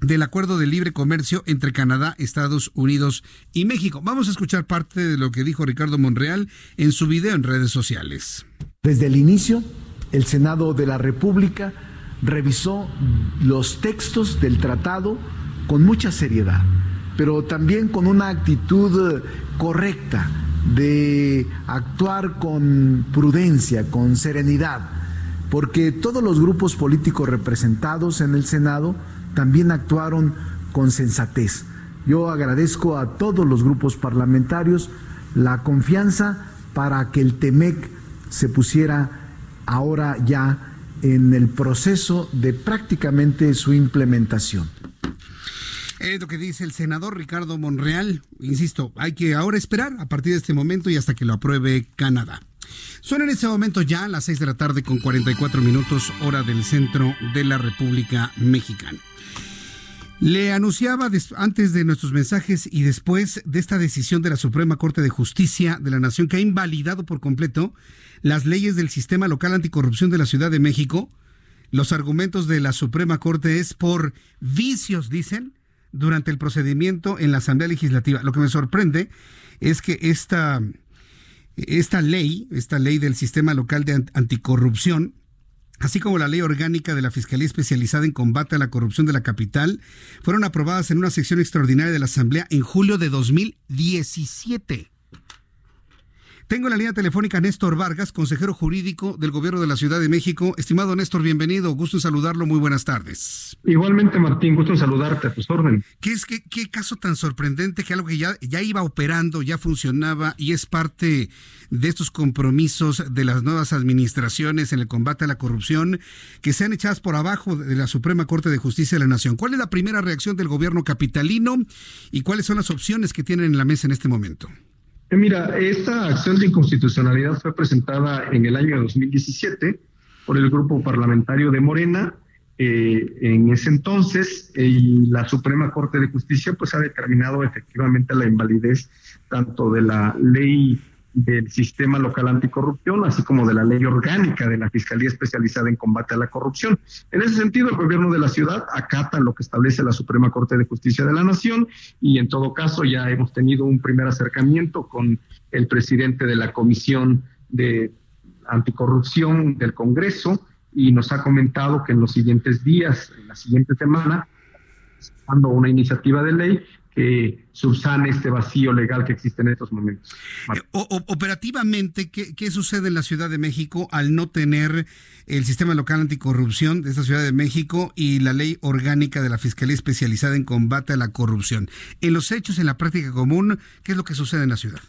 del acuerdo de libre comercio entre Canadá, Estados Unidos y México. Vamos a escuchar parte de lo que dijo Ricardo Monreal en su video en redes sociales.
Desde el inicio, el Senado de la República revisó los textos del tratado con mucha seriedad, pero también con una actitud correcta de actuar con prudencia, con serenidad, porque todos los grupos políticos representados en el Senado también actuaron con sensatez. Yo agradezco a todos los grupos parlamentarios la confianza para que el TEMEC se pusiera ahora ya en el proceso de prácticamente su implementación.
Es lo que dice el senador Ricardo Monreal. Insisto, hay que ahora esperar a partir de este momento y hasta que lo apruebe Canadá. Son en este momento ya las 6 de la tarde con 44 minutos hora del centro de la República Mexicana. Le anunciaba antes de nuestros mensajes y después de esta decisión de la Suprema Corte de Justicia de la Nación que ha invalidado por completo las leyes del sistema local anticorrupción de la Ciudad de México. Los argumentos de la Suprema Corte es por vicios, dicen, durante el procedimiento en la Asamblea Legislativa. Lo que me sorprende es que esta, esta ley, esta ley del sistema local de anticorrupción, así como la ley orgánica de la Fiscalía Especializada en Combate a la Corrupción de la Capital, fueron aprobadas en una sección extraordinaria de la Asamblea en julio de 2017. Tengo la línea telefónica Néstor Vargas, consejero jurídico del Gobierno de la Ciudad de México. Estimado Néstor, bienvenido. Gusto en saludarlo. Muy buenas tardes.
Igualmente, Martín, gusto en saludarte a tus órdenes.
¿Qué, es, qué, qué caso tan sorprendente que algo que ya, ya iba operando, ya funcionaba y es parte de estos compromisos de las nuevas administraciones en el combate a la corrupción que sean echadas por abajo de la Suprema Corte de Justicia de la Nación? ¿Cuál es la primera reacción del gobierno capitalino y cuáles son las opciones que tienen en la mesa en este momento?
Eh, mira, esta acción de inconstitucionalidad fue presentada en el año 2017 por el grupo parlamentario de Morena. Eh, en ese entonces, y la Suprema Corte de Justicia pues ha determinado efectivamente la invalidez tanto de la ley del sistema local anticorrupción, así como de la ley orgánica de la Fiscalía Especializada en Combate a la Corrupción. En ese sentido, el gobierno de la ciudad acata lo que establece la Suprema Corte de Justicia de la Nación y en todo caso ya hemos tenido un primer acercamiento con el presidente de la Comisión de Anticorrupción del Congreso y nos ha comentado que en los siguientes días, en la siguiente semana, dando una iniciativa de ley que subsane este vacío legal que existe en estos momentos.
Eh, operativamente, ¿qué, sucede en la Ciudad de México al no tener el sistema local anticorrupción de esta Ciudad de México y la ley orgánica de la Fiscalía Especializada en Combate a la Corrupción? En los hechos, en la práctica común, ¿qué es lo que sucede en la ciudad?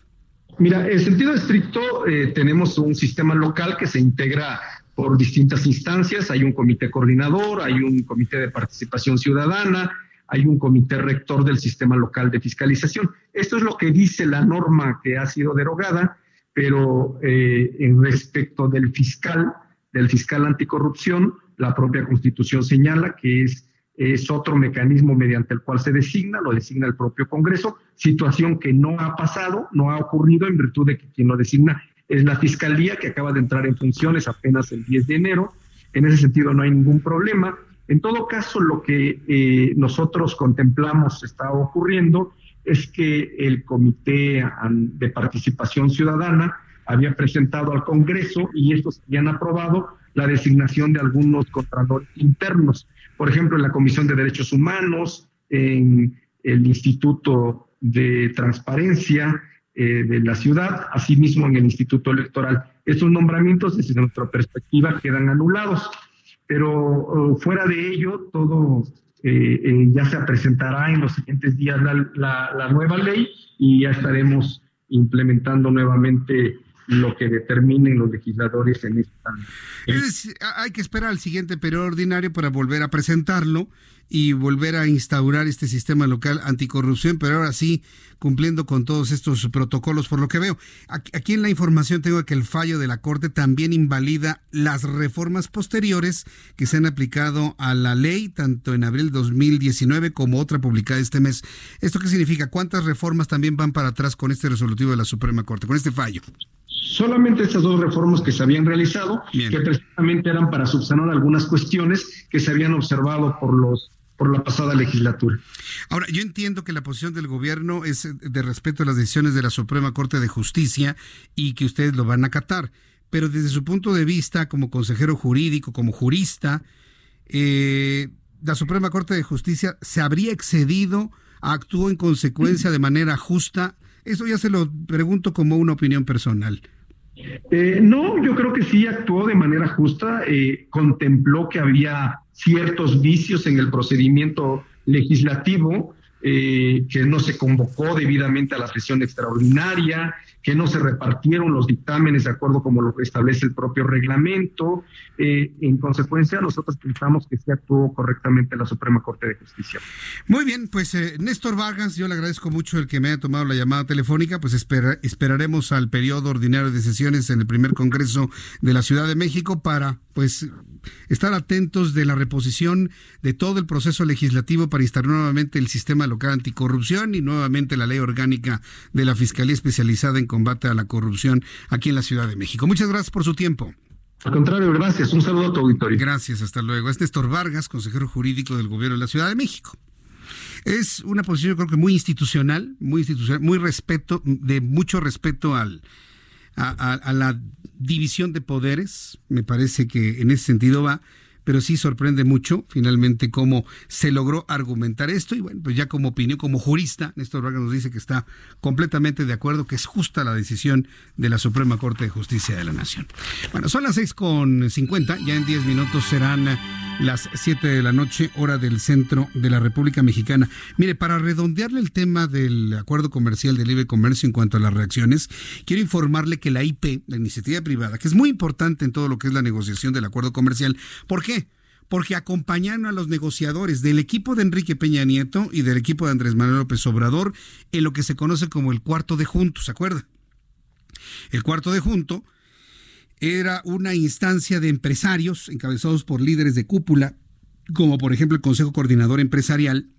Mira, en sentido estricto, eh, tenemos un sistema local que se integra por distintas instancias. Hay un comité coordinador, hay un comité de participación ciudadana, hay un comité rector del sistema local de fiscalización. Esto es lo que dice la norma que ha sido derogada, pero eh, en respecto del fiscal, del fiscal anticorrupción, la propia constitución señala que es, es otro mecanismo mediante el cual se designa, lo designa el propio Congreso, situación que no ha pasado, no ha ocurrido en virtud de que quien lo designa es la Fiscalía que acaba de entrar en funciones apenas el 10 de enero. En ese sentido no hay ningún problema. En todo caso, lo que eh, nosotros contemplamos está ocurriendo es que el Comité de Participación Ciudadana había presentado al Congreso y estos habían aprobado la designación de algunos contralores internos. Por ejemplo, en la Comisión de Derechos Humanos, en el Instituto de Transparencia eh, de la ciudad, asimismo en el Instituto Electoral. Estos nombramientos, desde nuestra perspectiva, quedan anulados. Pero oh, fuera de ello, todo eh, eh, ya se presentará en los siguientes días la, la nueva ley y ya estaremos implementando nuevamente lo que determinen los legisladores en esta.
hay que esperar al siguiente periodo ordinario para volver a presentarlo y volver a instaurar este sistema local anticorrupción, pero ahora sí cumpliendo con todos estos protocolos, por lo que veo. Aquí en la información tengo que el fallo de la Corte también invalida las reformas posteriores que se han aplicado a la ley, tanto en abril 2019 como otra publicada este mes. ¿Esto qué significa? ¿Cuántas reformas también van para atrás con este resolutivo de la Suprema Corte, con este fallo?
solamente estas dos reformas que se habían realizado, que precisamente eran para subsanar algunas cuestiones que se habían observado por los por la pasada legislatura.
Ahora, yo entiendo que la posición del gobierno es de respeto a las decisiones de la Suprema Corte de Justicia y que ustedes lo van a acatar, pero desde su punto de vista como consejero jurídico, como jurista, eh, la Suprema Corte de Justicia se habría excedido, actuó en consecuencia de manera justa. Eso ya se lo pregunto como una opinión personal.
Eh, no, yo creo que sí actuó de manera justa, eh, contempló que había ciertos vicios en el procedimiento legislativo, eh, que no se convocó debidamente a la sesión extraordinaria, que no se repartieron los dictámenes de acuerdo como lo establece el propio reglamento. Eh, en consecuencia, nosotros pensamos que se actuó correctamente la Suprema Corte de Justicia.
Muy bien, pues eh, Néstor Vargas, yo le agradezco mucho el que me haya tomado la llamada telefónica, pues esperaremos al periodo ordinario de sesiones en el primer Congreso de la Ciudad de México para pues estar atentos de la reposición de todo el proceso legislativo para instalar nuevamente el sistema local anticorrupción y nuevamente la ley orgánica de la Fiscalía Especializada en Combate a la Corrupción aquí en la Ciudad de México. Muchas gracias por su tiempo.
Al contrario, gracias. Un saludo a tu auditorio.
Gracias, hasta luego. Es Néstor Vargas, consejero jurídico del gobierno de la Ciudad de México. Es una posición, creo que muy institucional, muy institucional, muy respeto, de mucho respeto al, a, la división de poderes, me parece que en ese sentido va, pero sí sorprende mucho finalmente cómo se logró argumentar esto y bueno, pues ya como opinión, como jurista, Néstor Vargas nos dice que está completamente de acuerdo, que es justa la decisión de la Suprema Corte de Justicia de la Nación. Bueno, son las seis con cincuenta, ya en diez minutos serán las 7 de la noche, hora del centro de la República Mexicana. Mire, para redondearle el tema del acuerdo comercial de libre comercio en cuanto a las reacciones, quiero informarle que la IP, la iniciativa privada, que es muy importante en todo lo que es la negociación del acuerdo comercial, ¿por qué? Porque acompañaron a los negociadores del equipo de Enrique Peña Nieto y del equipo de Andrés Manuel López Obrador en lo que se conoce como el cuarto de junto, ¿se acuerda? El cuarto de junto era una instancia de empresarios encabezados por líderes de cúpula, como por ejemplo el Consejo Coordinador Empresarial,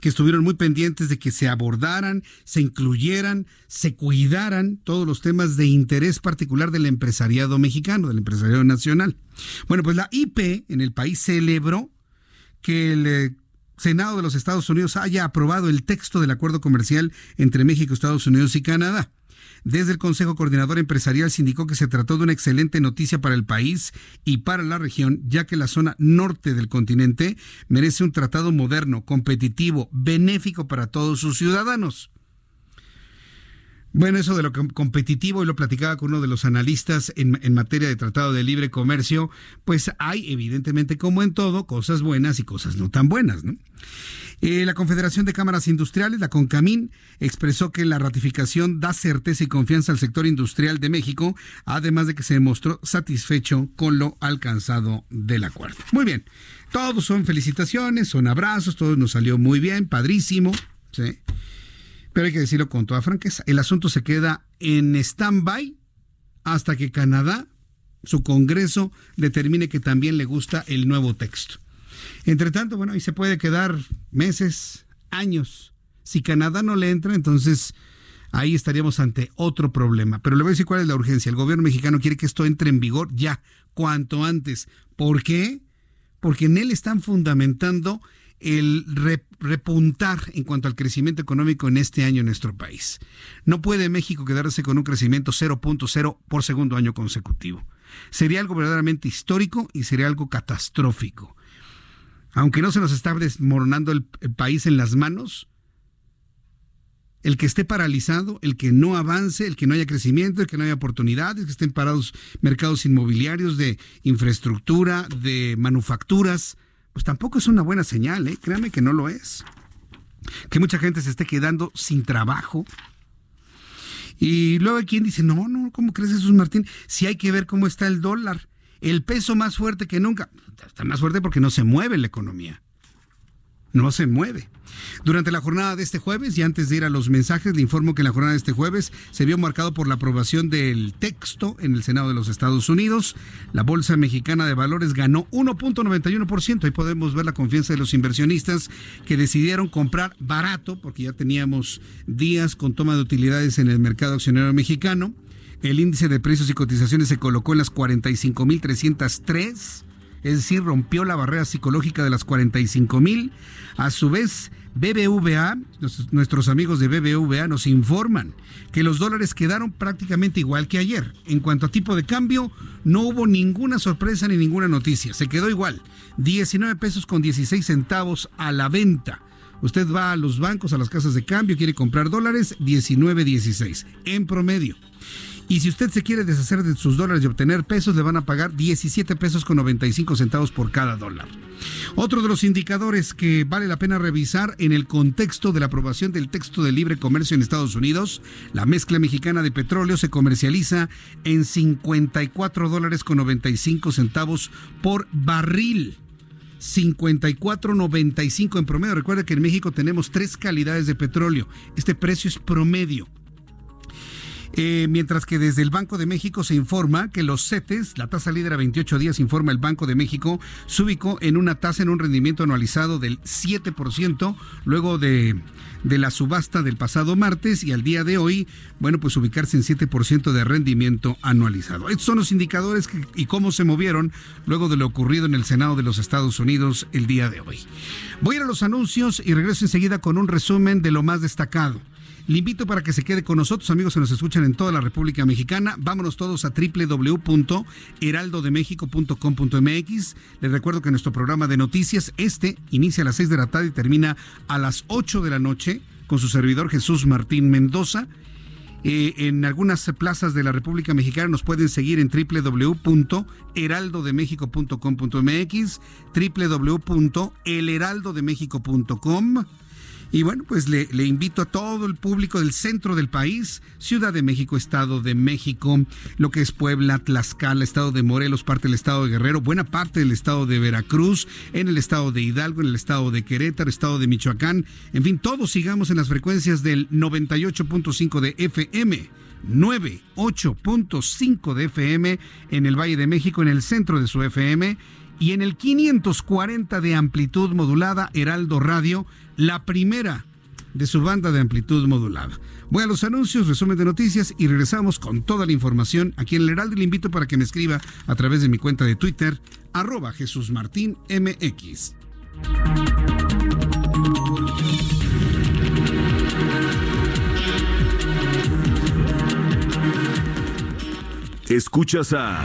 que estuvieron muy pendientes de que se abordaran, se incluyeran, se cuidaran todos los temas de interés particular del empresariado mexicano, del empresariado nacional. Bueno, pues la IP en el país celebró que el eh, Senado de los Estados Unidos haya aprobado el texto del acuerdo comercial entre México, Estados Unidos y Canadá. Desde el Consejo Coordinador Empresarial se indicó que se trató de una excelente noticia para el país y para la región, ya que la zona norte del continente merece un tratado moderno, competitivo, benéfico para todos sus ciudadanos. Bueno, eso de lo competitivo, y lo platicaba con uno de los analistas en, en, materia de tratado de libre comercio, pues hay evidentemente, como en todo, cosas buenas y cosas no tan buenas, ¿no? Eh, la Confederación de Cámaras Industriales, la CONCAMIN, expresó que la ratificación da certeza y confianza al sector industrial de México, además de que se demostró satisfecho con lo alcanzado del acuerdo. Muy bien, todos son felicitaciones, son abrazos, todo nos salió muy bien, padrísimo, ¿sí? Pero hay que decirlo con toda franqueza, el asunto se queda en stand-by hasta que Canadá, su Congreso, determine que también le gusta el nuevo texto. Entre tanto, bueno, ahí se puede quedar meses, años. Si Canadá no le entra, entonces ahí estaríamos ante otro problema. Pero le voy a decir cuál es la urgencia. El gobierno mexicano quiere que esto entre en vigor ya, cuanto antes. ¿Por qué? Porque en él están fundamentando el repuntar en cuanto al crecimiento económico en este año en nuestro país. No puede México quedarse con un crecimiento 0.0 por segundo año consecutivo. Sería algo verdaderamente histórico y sería algo catastrófico. Aunque no se nos está desmoronando el, el país en las manos, el que esté paralizado, el que no avance, el que no haya crecimiento, el que no haya oportunidades, que estén parados mercados inmobiliarios de infraestructura, de manufacturas, pues tampoco es una buena señal, ¿eh? créame que no lo es. Que mucha gente se esté quedando sin trabajo. Y luego hay quien dice, no, no, ¿cómo crees Jesús Martín? Si hay que ver cómo está el dólar. El peso más fuerte que nunca. Está más fuerte porque no se mueve la economía no se mueve. Durante la jornada de este jueves, y antes de ir a los mensajes, le informo que la jornada de este jueves se vio marcado por la aprobación del texto en el Senado de los Estados Unidos. La Bolsa Mexicana de Valores ganó 1.91%. Ahí podemos ver la confianza de los inversionistas que decidieron comprar barato, porque ya teníamos días con toma de utilidades en el mercado accionario mexicano. El índice de precios y cotizaciones se colocó en las 45.303 es decir, rompió la barrera psicológica de las 45 mil. A su vez, BBVA, nuestros amigos de BBVA nos informan que los dólares quedaron prácticamente igual que ayer. En cuanto a tipo de cambio, no hubo ninguna sorpresa ni ninguna noticia. Se quedó igual. 19 pesos con 16 centavos a la venta. Usted va a los bancos, a las casas de cambio, quiere comprar dólares, 19.16 en promedio. Y si usted se quiere deshacer de sus dólares y obtener pesos, le van a pagar 17 pesos con 95 centavos por cada dólar. Otro de los indicadores que vale la pena revisar en el contexto de la aprobación del texto de libre comercio en Estados Unidos, la mezcla mexicana de petróleo se comercializa en 54 dólares con 95 centavos por barril. 54.95 en promedio. Recuerda que en México tenemos tres calidades de petróleo. Este precio es promedio. Eh, mientras que desde el Banco de México se informa que los CETES, la tasa líder a 28 días, informa el Banco de México, se ubicó en una tasa en un rendimiento anualizado del 7%, luego de, de la subasta del pasado martes y al día de hoy, bueno, pues ubicarse en 7% de rendimiento anualizado. Estos son los indicadores y cómo se movieron luego de lo ocurrido en el Senado de los Estados Unidos el día de hoy. Voy a ir a los anuncios y regreso enseguida con un resumen de lo más destacado. Le invito para que se quede con nosotros, amigos que nos escuchan en toda la República Mexicana. Vámonos todos a www.heraldodemexico.com.mx. Les recuerdo que nuestro programa de noticias, este, inicia a las 6 de la tarde y termina a las 8 de la noche con su servidor Jesús Martín Mendoza. Eh, en algunas plazas de la República Mexicana nos pueden seguir en www.heraldodemexico.com.mx, www.elheraldodemexico.com y bueno, pues le, invito a todo el público del centro del país, Ciudad de México, Estado de México, lo que es Puebla, Tlaxcala, Estado de Morelos, parte del Estado de Guerrero, buena parte del Estado de Veracruz, en el Estado de Hidalgo, en el Estado de Querétaro, Estado de Michoacán, en fin, todos sigamos en las frecuencias del 98.5 de FM. 98.5 de FM en el Valle de México, en el centro de su FM, y en el 540 de amplitud modulada Heraldo Radio la primera de su banda de amplitud modulada. Voy a los anuncios, resumen de noticias y regresamos con toda la información aquí en el Heraldo le invito para que me escriba a través de mi cuenta de Twitter, arroba Jesús Martín MX.
Escuchas a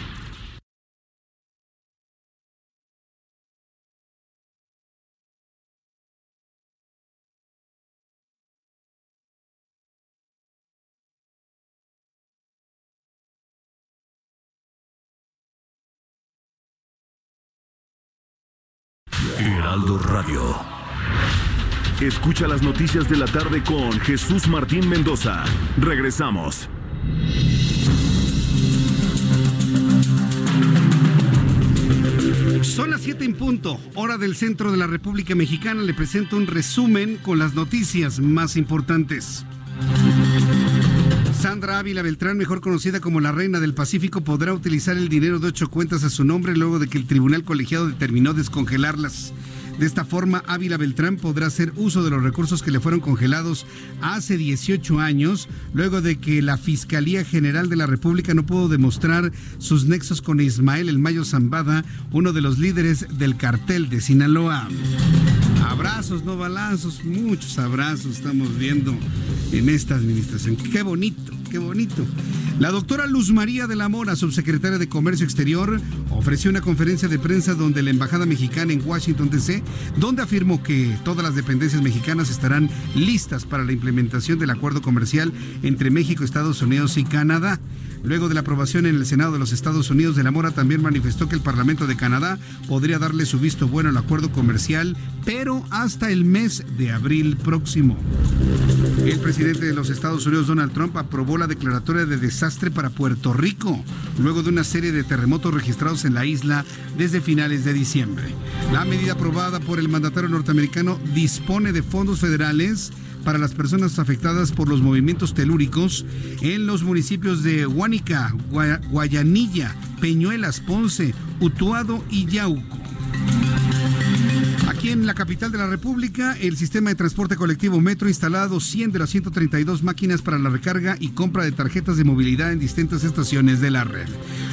Heraldo Radio. Escucha las noticias de la tarde con Jesús Martín Mendoza. Regresamos.
Son las 7 en punto, hora del centro de la República Mexicana. Le presento un resumen con las noticias más importantes. Sandra Ávila Beltrán, mejor conocida como la Reina del Pacífico, podrá utilizar el dinero de ocho cuentas a su nombre luego de que el Tribunal Colegiado determinó descongelarlas. De esta forma, Ávila Beltrán podrá hacer uso de los recursos que le fueron congelados hace 18 años, luego de que la Fiscalía General de la República no pudo demostrar sus nexos con Ismael El Mayo Zambada, uno de los líderes del cartel de Sinaloa. Abrazos, no balazos, muchos abrazos estamos viendo en esta administración. Qué bonito, qué bonito. La doctora Luz María de la Mora, subsecretaria de Comercio Exterior, ofreció una conferencia de prensa donde la Embajada Mexicana en Washington, D.C., donde afirmó que todas las dependencias mexicanas estarán listas para la implementación del acuerdo comercial entre México, Estados Unidos y Canadá. Luego de la aprobación en el Senado de los Estados Unidos, de la Mora también manifestó que el Parlamento de Canadá podría darle su visto bueno al acuerdo comercial, pero hasta el mes de abril próximo. El presidente de los Estados Unidos, Donald Trump, aprobó la declaratoria de desastre para Puerto Rico, luego de una serie de terremotos registrados en la isla desde finales de diciembre. La medida aprobada por el mandatario norteamericano dispone de fondos federales para las personas afectadas por los movimientos telúricos en los municipios de Huánica, Guayanilla, Peñuelas, Ponce, Utuado y Yauco. Aquí en la capital de la República, el sistema de transporte colectivo Metro ha instalado 100 de las 132 máquinas para la recarga y compra de tarjetas de movilidad en distintas estaciones de la red.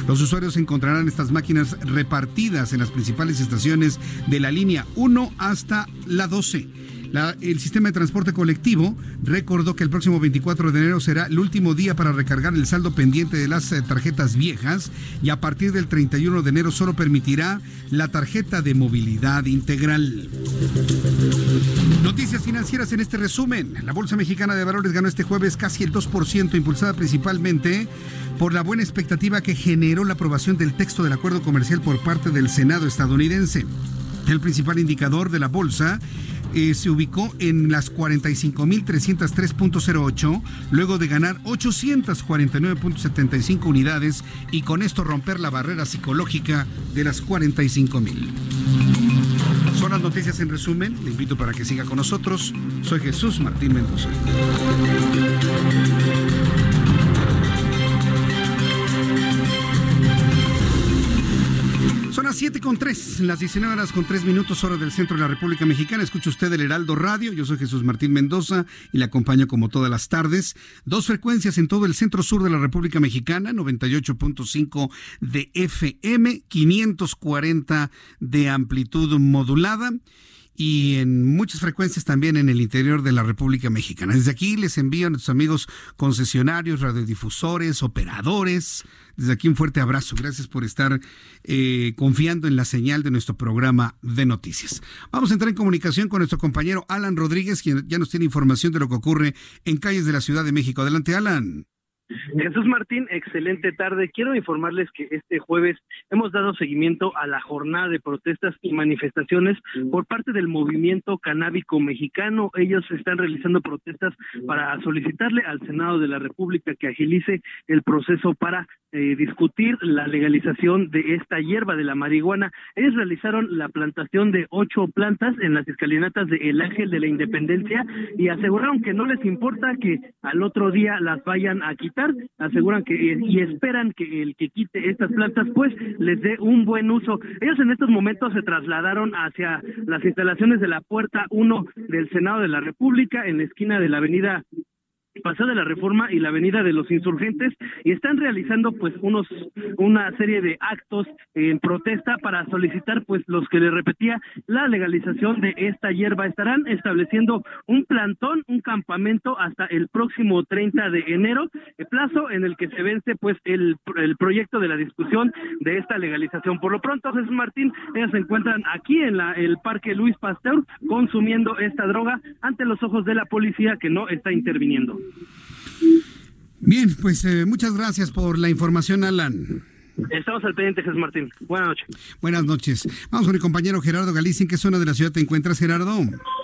Los usuarios encontrarán estas máquinas repartidas en las principales estaciones de la línea 1 hasta la 12 el sistema de transporte colectivo recordó que el próximo 24 de enero será el último día para recargar el saldo pendiente de las eh, tarjetas viejas y a partir del 31 de enero solo permitirá la tarjeta de movilidad integral. Noticias financieras en este resumen. La Bolsa Mexicana de Valores ganó este jueves casi el 2%, impulsada principalmente por la buena expectativa que generó la aprobación del texto del acuerdo comercial por parte del Senado estadounidense. El principal indicador de la bolsa eh, se ubicó en las 45.303.08, luego de ganar 849.75 unidades y con esto romper la barrera psicológica de las 45.000. Son las noticias en resumen. Le invito para que siga con nosotros. Soy Jesús Martín Mendoza. Son las 7 con 3, las 19 horas con 3 minutos, hora del centro de la República Mexicana. Escucha usted el Heraldo Radio. Yo soy Jesús Martín Mendoza y le acompaño como todas las tardes. Dos frecuencias en todo el centro sur de la República Mexicana: 98.5 de FM, 540 de amplitud modulada y en muchas frecuencias también en el interior de la República Mexicana. Desde aquí les envío a nuestros amigos concesionarios, radiodifusores, operadores. Desde aquí un fuerte abrazo. Gracias por estar eh, confiando en la señal de nuestro programa de noticias. Vamos a entrar en comunicación con nuestro compañero Alan Rodríguez, quien ya nos tiene información de lo que ocurre en calles de la Ciudad de México. Adelante, Alan.
Jesús Martín, excelente tarde. Quiero informarles que este jueves hemos dado seguimiento a la jornada de protestas y manifestaciones por parte del movimiento canábico mexicano. Ellos están realizando protestas para solicitarle al Senado de la República que agilice el proceso para eh, discutir la legalización de esta hierba de la marihuana. Ellos realizaron la plantación de ocho plantas en las escalinatas de El Ángel de la Independencia y aseguraron que no les importa que al otro día las vayan a quitar aseguran que y esperan que el que quite estas plantas pues les dé un buen uso. Ellos en estos momentos se trasladaron hacia las instalaciones de la puerta 1 del Senado de la República en la esquina de la avenida pasada la reforma y la avenida de los insurgentes y están realizando pues unos una serie de actos en protesta para solicitar pues los que le repetía la legalización de esta hierba. Estarán estableciendo un plantón un campamento hasta el próximo 30 de enero el plazo en el que se vence pues el, el proyecto de la discusión de esta legalización. Por lo pronto Jesús Martín ellos se encuentran aquí en la el parque Luis Pasteur consumiendo esta droga ante los ojos de la policía que no está interviniendo
Bien, pues eh, muchas gracias por la información, Alan.
Estamos al pendiente, Jesús Martín. Buenas noches.
Buenas noches. Vamos con mi compañero Gerardo Galicia. ¿En qué zona de la ciudad te encuentras, Gerardo?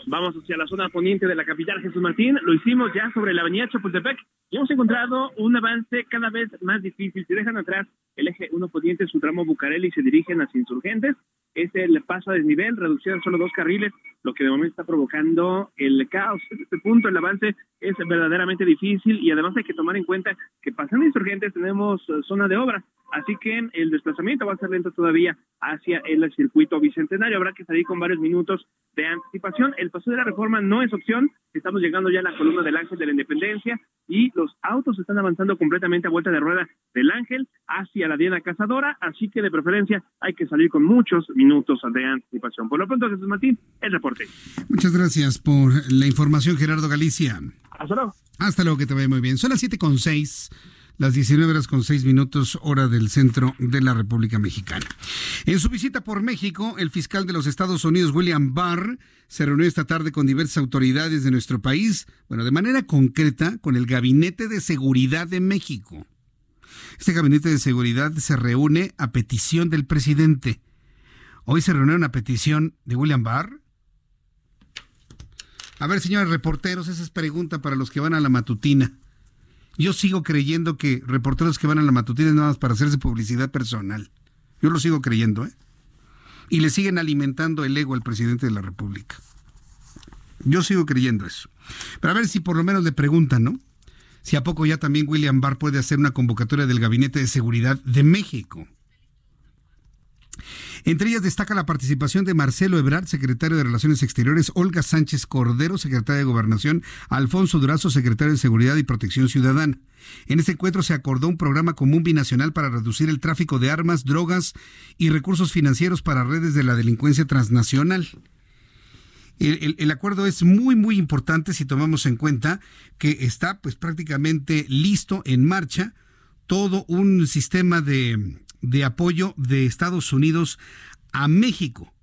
Vamos hacia la zona poniente de la capital, Jesús Martín. Lo hicimos ya sobre la avenida Chapultepec y hemos encontrado un avance cada vez más difícil. Si dejan atrás el eje 1 poniente, su tramo Bucareli y se dirigen hacia insurgentes, es el paso a desnivel, reducción a solo dos carriles, lo que de momento está provocando el caos. En este punto el avance es verdaderamente difícil y además hay que tomar en cuenta que pasando insurgentes tenemos zona de obra así que el desplazamiento va a ser lento todavía hacia el circuito bicentenario. Habrá que salir con varios minutos de anticipación. El paso de la reforma no es opción. Estamos llegando ya a la columna del Ángel de la Independencia y los autos están avanzando completamente a vuelta de rueda del Ángel hacia la Diana Cazadora, así que de preferencia hay que salir con muchos minutos de anticipación. Por lo pronto, Jesús Martín, el reporte.
Muchas gracias por la información, Gerardo Galicia.
Hasta luego.
Hasta luego, que te vaya muy bien. Son las siete con seis las 19 horas con 6 minutos hora del centro de la República Mexicana. En su visita por México, el fiscal de los Estados Unidos, William Barr, se reunió esta tarde con diversas autoridades de nuestro país, bueno, de manera concreta con el Gabinete de Seguridad de México. Este Gabinete de Seguridad se reúne a petición del presidente. Hoy se reunió a petición de William Barr. A ver, señores reporteros, esa es pregunta para los que van a la matutina. Yo sigo creyendo que reporteros que van a la matutina es nada más para hacerse publicidad personal. Yo lo sigo creyendo, ¿eh? Y le siguen alimentando el ego al presidente de la República. Yo sigo creyendo eso. Pero a ver si por lo menos le preguntan, ¿no? Si a poco ya también William Barr puede hacer una convocatoria del Gabinete de Seguridad de México. Entre ellas destaca la participación de Marcelo Ebrard, secretario de Relaciones Exteriores, Olga Sánchez Cordero, secretaria de Gobernación, Alfonso Durazo, secretario de Seguridad y Protección Ciudadana. En este encuentro se acordó un programa común binacional para reducir el tráfico de armas, drogas y recursos financieros para redes de la delincuencia transnacional. El, acuerdo es muy muy importante si tomamos en cuenta que está pues prácticamente listo en marcha todo un sistema de de apoyo de Estados Unidos a México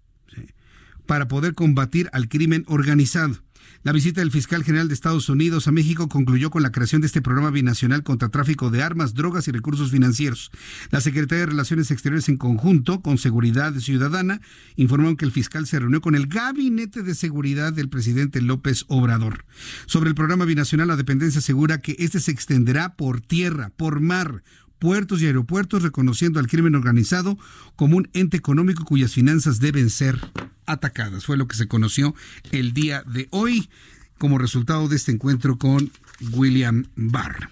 para poder combatir al crimen organizado. La visita del fiscal general de Estados Unidos a México concluyó con la creación de este programa binacional contra tráfico de armas, drogas y recursos financieros. La Secretaría de Relaciones Exteriores en conjunto con Seguridad Ciudadana informaron que el fiscal se reunió con el Gabinete de Seguridad del presidente López Obrador. Sobre el programa binacional, la dependencia asegura que este se extenderá por tierra, por mar, puertos y aeropuertos, reconociendo al crimen organizado como un ente económico cuyas finanzas deben ser atacadas. Fue lo que se conoció el día de hoy como resultado de este encuentro con William Barr.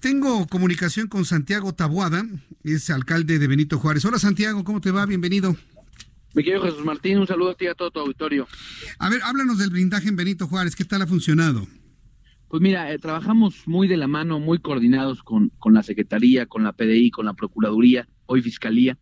Tengo comunicación con Santiago Tabuada, es alcalde de Benito Juárez. Hola Santiago, ¿cómo te va? Bienvenido.
Mi querido Jesús Martín, un saludo a ti y a todo tu auditorio.
A ver, háblanos del blindaje en Benito Juárez, ¿qué tal ha funcionado?
Pues mira, eh, trabajamos muy de la mano, muy coordinados con, con la Secretaría, con la PDI, con la Procuraduría, hoy Fiscalía.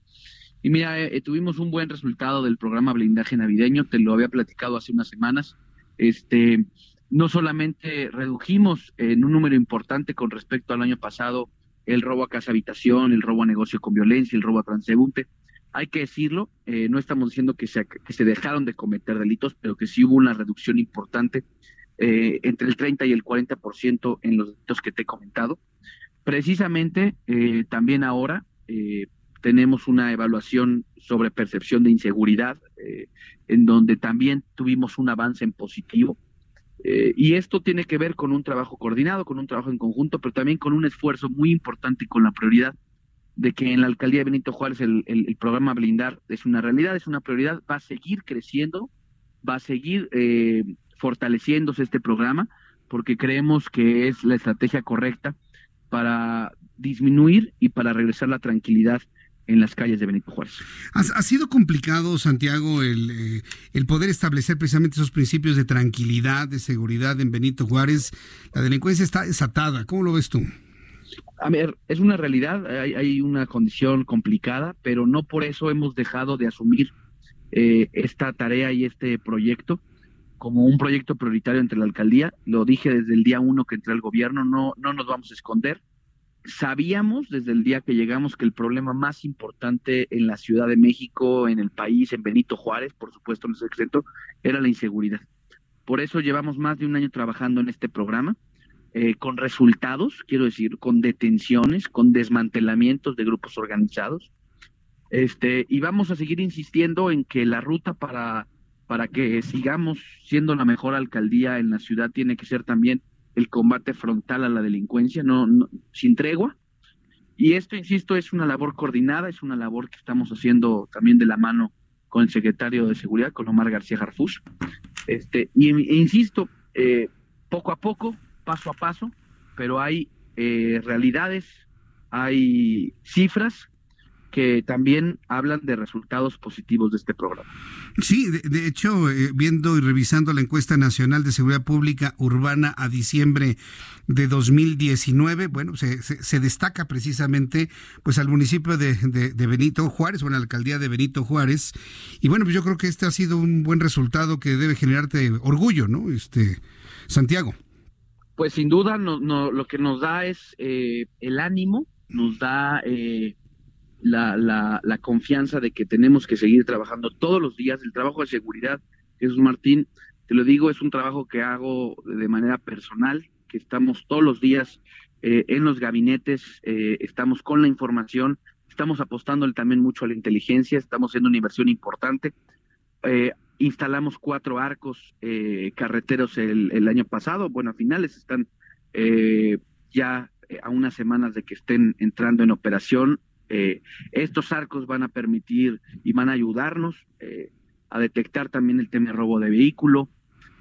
Y mira, eh, eh, tuvimos un buen resultado del programa Blindaje Navideño, te lo había platicado hace unas semanas. Este, no solamente redujimos en un número importante con respecto al año pasado el robo a casa habitación, el robo a negocio con violencia, el robo a transeúnte. Hay que decirlo, no estamos diciendo que se, que se dejaron de cometer delitos, pero que sí hubo una reducción importante eh, entre el 30 y el 40% en los delitos que te he comentado. Precisamente eh, también ahora eh, tenemos una evaluación sobre percepción de inseguridad, en donde también tuvimos un avance en positivo. y esto tiene que ver con un trabajo coordinado, con un trabajo en conjunto, pero también con un esfuerzo muy importante y con la prioridad de que en la alcaldía de Benito Juárez el, el programa Blindar es una realidad, es una prioridad, va a seguir creciendo, va a seguir fortaleciéndose este programa porque creemos que es la estrategia correcta para disminuir y para regresar la tranquilidad en las calles de Benito Juárez.
¿Ha, sido complicado, Santiago, el, eh, el, poder establecer precisamente esos principios de tranquilidad, de seguridad en Benito Juárez? La delincuencia está desatada. ¿Cómo lo ves tú?
A ver, es una realidad, hay, hay una condición complicada, pero no por eso hemos dejado de asumir eh, esta tarea y este proyecto como un proyecto prioritario entre la alcaldía. Lo dije desde el día uno que entré al gobierno, no, no nos vamos a esconder. Sabíamos desde el día que llegamos que el problema más importante en la Ciudad de México, en el país, en Benito Juárez, por supuesto, no es exento, era la inseguridad. Por eso llevamos más de un año trabajando en este programa, eh, con resultados, quiero decir, con detenciones, con desmantelamientos de grupos organizados. Este, y vamos a seguir insistiendo en que la ruta para para que sigamos siendo la mejor alcaldía en la ciudad tiene que ser también el combate frontal a la delincuencia, no, sin tregua. Y esto, insisto, es una labor coordinada, es una labor que estamos haciendo también de la mano con el secretario de Seguridad, con Omar García Jarfus. Este, y e insisto, eh, poco a poco, paso a paso, pero hay eh, realidades, hay cifras que también hablan de resultados positivos de este programa.
Sí, de, hecho, eh, viendo y revisando la encuesta nacional de seguridad pública urbana a diciembre de 2019, bueno, se, se, destaca precisamente pues al municipio de, de, Benito Juárez, o la alcaldía de Benito Juárez, y bueno, pues yo creo que este ha sido un buen resultado que debe generarte orgullo, ¿no? Este, Santiago.
Pues sin duda no, no, lo que nos da es eh, el ánimo, nos da eh, la, la, la, confianza de que tenemos que seguir trabajando todos los días. El trabajo de seguridad, Jesús Martín, te lo digo, es un trabajo que hago de manera personal, que estamos todos los días eh, en los gabinetes, eh, estamos con la información, estamos apostándole también mucho a la inteligencia, estamos haciendo una inversión importante. Eh, instalamos cuatro arcos carreteros el, el, año pasado, bueno, a finales están ya a unas semanas de que estén entrando en operación eh, estos arcos van a permitir y van a ayudarnos eh, a detectar también el tema de robo de vehículo.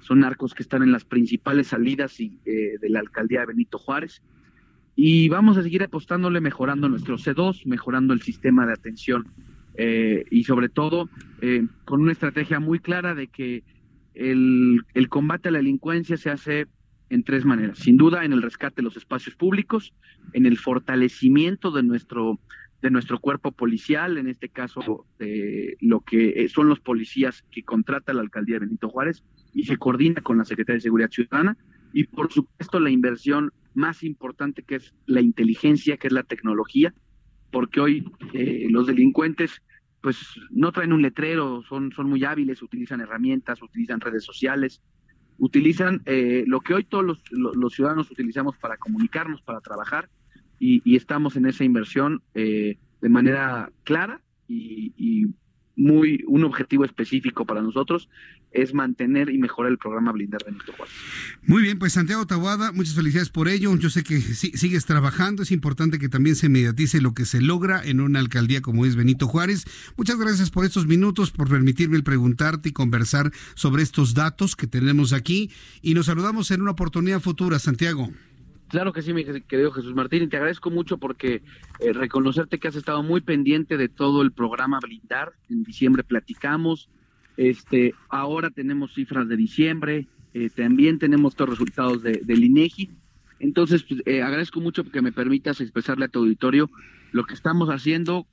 Son arcos que están en las principales salidas eh, de la alcaldía de Benito Juárez. Y vamos a seguir apostándole, mejorando nuestro C2, mejorando el sistema de atención y sobre todo con una estrategia muy clara de que el combate a la delincuencia se hace en tres maneras. Sin duda, en el rescate de los espacios públicos, en el fortalecimiento de nuestro de nuestro cuerpo policial, en este caso de lo que eh, son los policías que contrata la alcaldía de Benito Juárez y se coordina con la Secretaría de Seguridad Ciudadana. Y por supuesto la inversión más importante que es la inteligencia, que es la tecnología, porque hoy eh, los delincuentes pues no traen un letrero, son, son muy hábiles, utilizan herramientas, utilizan redes sociales, utilizan eh, lo que hoy todos los, los ciudadanos utilizamos para comunicarnos, para trabajar, y, estamos en esa inversión eh, de manera clara y, muy un objetivo específico para nosotros es mantener y mejorar el programa Blindar Benito Juárez.
Muy bien, pues Santiago Tabuada, muchas felicidades por ello. Yo sé que sigues trabajando, es importante que también se mediatice lo que se logra en una alcaldía como es Benito Juárez. Muchas gracias por estos minutos, por permitirme preguntarte y conversar sobre estos datos que tenemos aquí y nos saludamos en una oportunidad futura, Santiago.
Claro que sí, mi querido Jesús Martín, y te agradezco mucho porque eh, reconocerte que has estado muy pendiente de todo el programa Blindar. En diciembre platicamos, este, ahora tenemos cifras de diciembre, eh, también tenemos los resultados de, del. Entonces, pues, eh, agradezco mucho que me permitas expresarle a tu auditorio lo que estamos haciendo,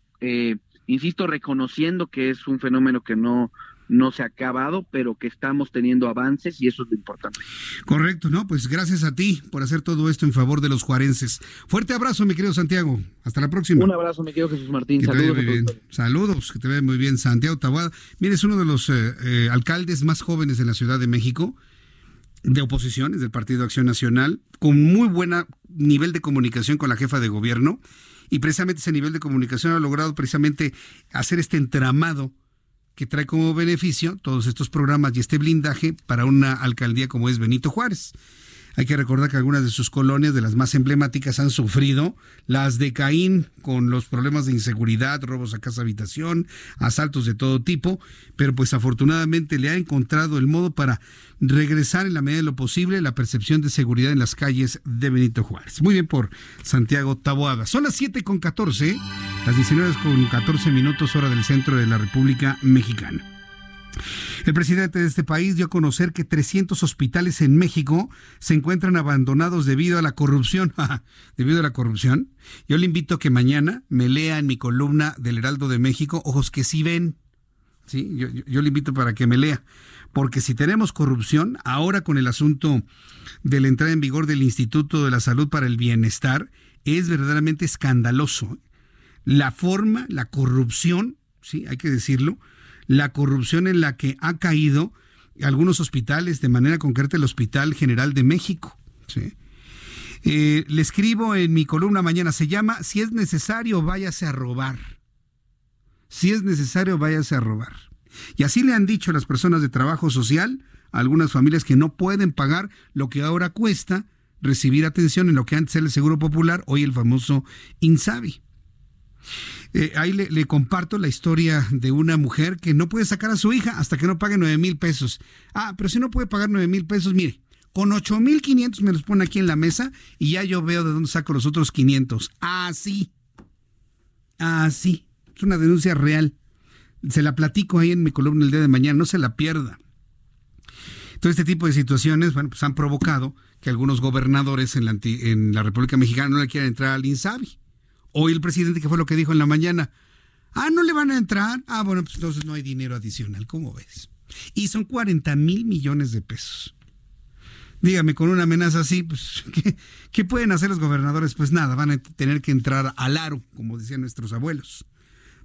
insisto, reconociendo que es un fenómeno que no, no se ha acabado, pero que estamos teniendo avances y eso es lo importante.
Correcto, ¿no? Pues gracias a ti por hacer todo esto en favor de los juarenses. Fuerte abrazo, mi querido Santiago. Hasta la próxima.
Un abrazo, mi querido Jesús Martín. Saludos.
Saludos, que te ve muy bien, Santiago Tabuada. Mire, es uno de los eh, eh, alcaldes más jóvenes de la Ciudad de México de oposiciones del Partido Acción Nacional, con muy buen nivel de comunicación con la jefa de gobierno, y precisamente ese nivel de comunicación ha logrado precisamente hacer este entramado que trae como beneficio todos estos programas y este blindaje para una alcaldía como es Benito Juárez. Hay que recordar que algunas de sus colonias, de las más emblemáticas, han sufrido las de Caín con los problemas de inseguridad, robos a casa habitación, asaltos de todo tipo, pero pues afortunadamente le ha encontrado el modo para regresar en la medida de lo posible la percepción de seguridad en las calles de Benito Juárez. Muy bien por Santiago Taboada. Son las 7 con 14, las 19 con 14 minutos hora del centro de la República Mexicana. El presidente de este país dio a conocer que 300 hospitales en México se encuentran abandonados debido a la corrupción. debido a la corrupción. Yo le invito a que mañana me lea en mi columna del Heraldo de México, Ojos que sí ven. ¿Sí? Yo, yo le invito para que me lea. Porque si tenemos corrupción, ahora con el asunto de la entrada en vigor del Instituto de la Salud para el Bienestar, es verdaderamente escandaloso. La forma, la corrupción, sí, hay que decirlo, la corrupción en la que ha caído algunos hospitales, de manera concreta el Hospital General de México. Eh, le escribo en mi columna mañana, se llama Si es necesario, váyase a robar. Si es necesario, váyase a robar. Y así le han dicho las personas de trabajo social a algunas familias que no pueden pagar lo que ahora cuesta recibir atención en lo que antes era el Seguro Popular, hoy el famoso INSABI. Eh, ahí le, comparto la historia de una mujer que no puede sacar a su hija hasta que no pague nueve mil pesos. Ah, pero si no puede pagar nueve mil pesos, mire, Con 8.500 me los pone aquí en la mesa y ya yo veo de dónde saco los otros 500. Así. Así. Es una denuncia real. Se la platico ahí en mi columna el día de mañana, no se la pierda. Todo este tipo de situaciones, bueno, pues han provocado que algunos gobernadores en la, en la República Mexicana no le quieran entrar al INSABI. Hoy el presidente, que fue lo que dijo en la mañana, ah, no le van a entrar. Ah, bueno, pues entonces no hay dinero adicional, ¿cómo ves? Y son 40 mil millones de pesos. Dígame, con una amenaza así, pues, ¿qué, ¿qué, pueden hacer los gobernadores? Pues nada, van a tener que entrar al aro, como decían nuestros abuelos.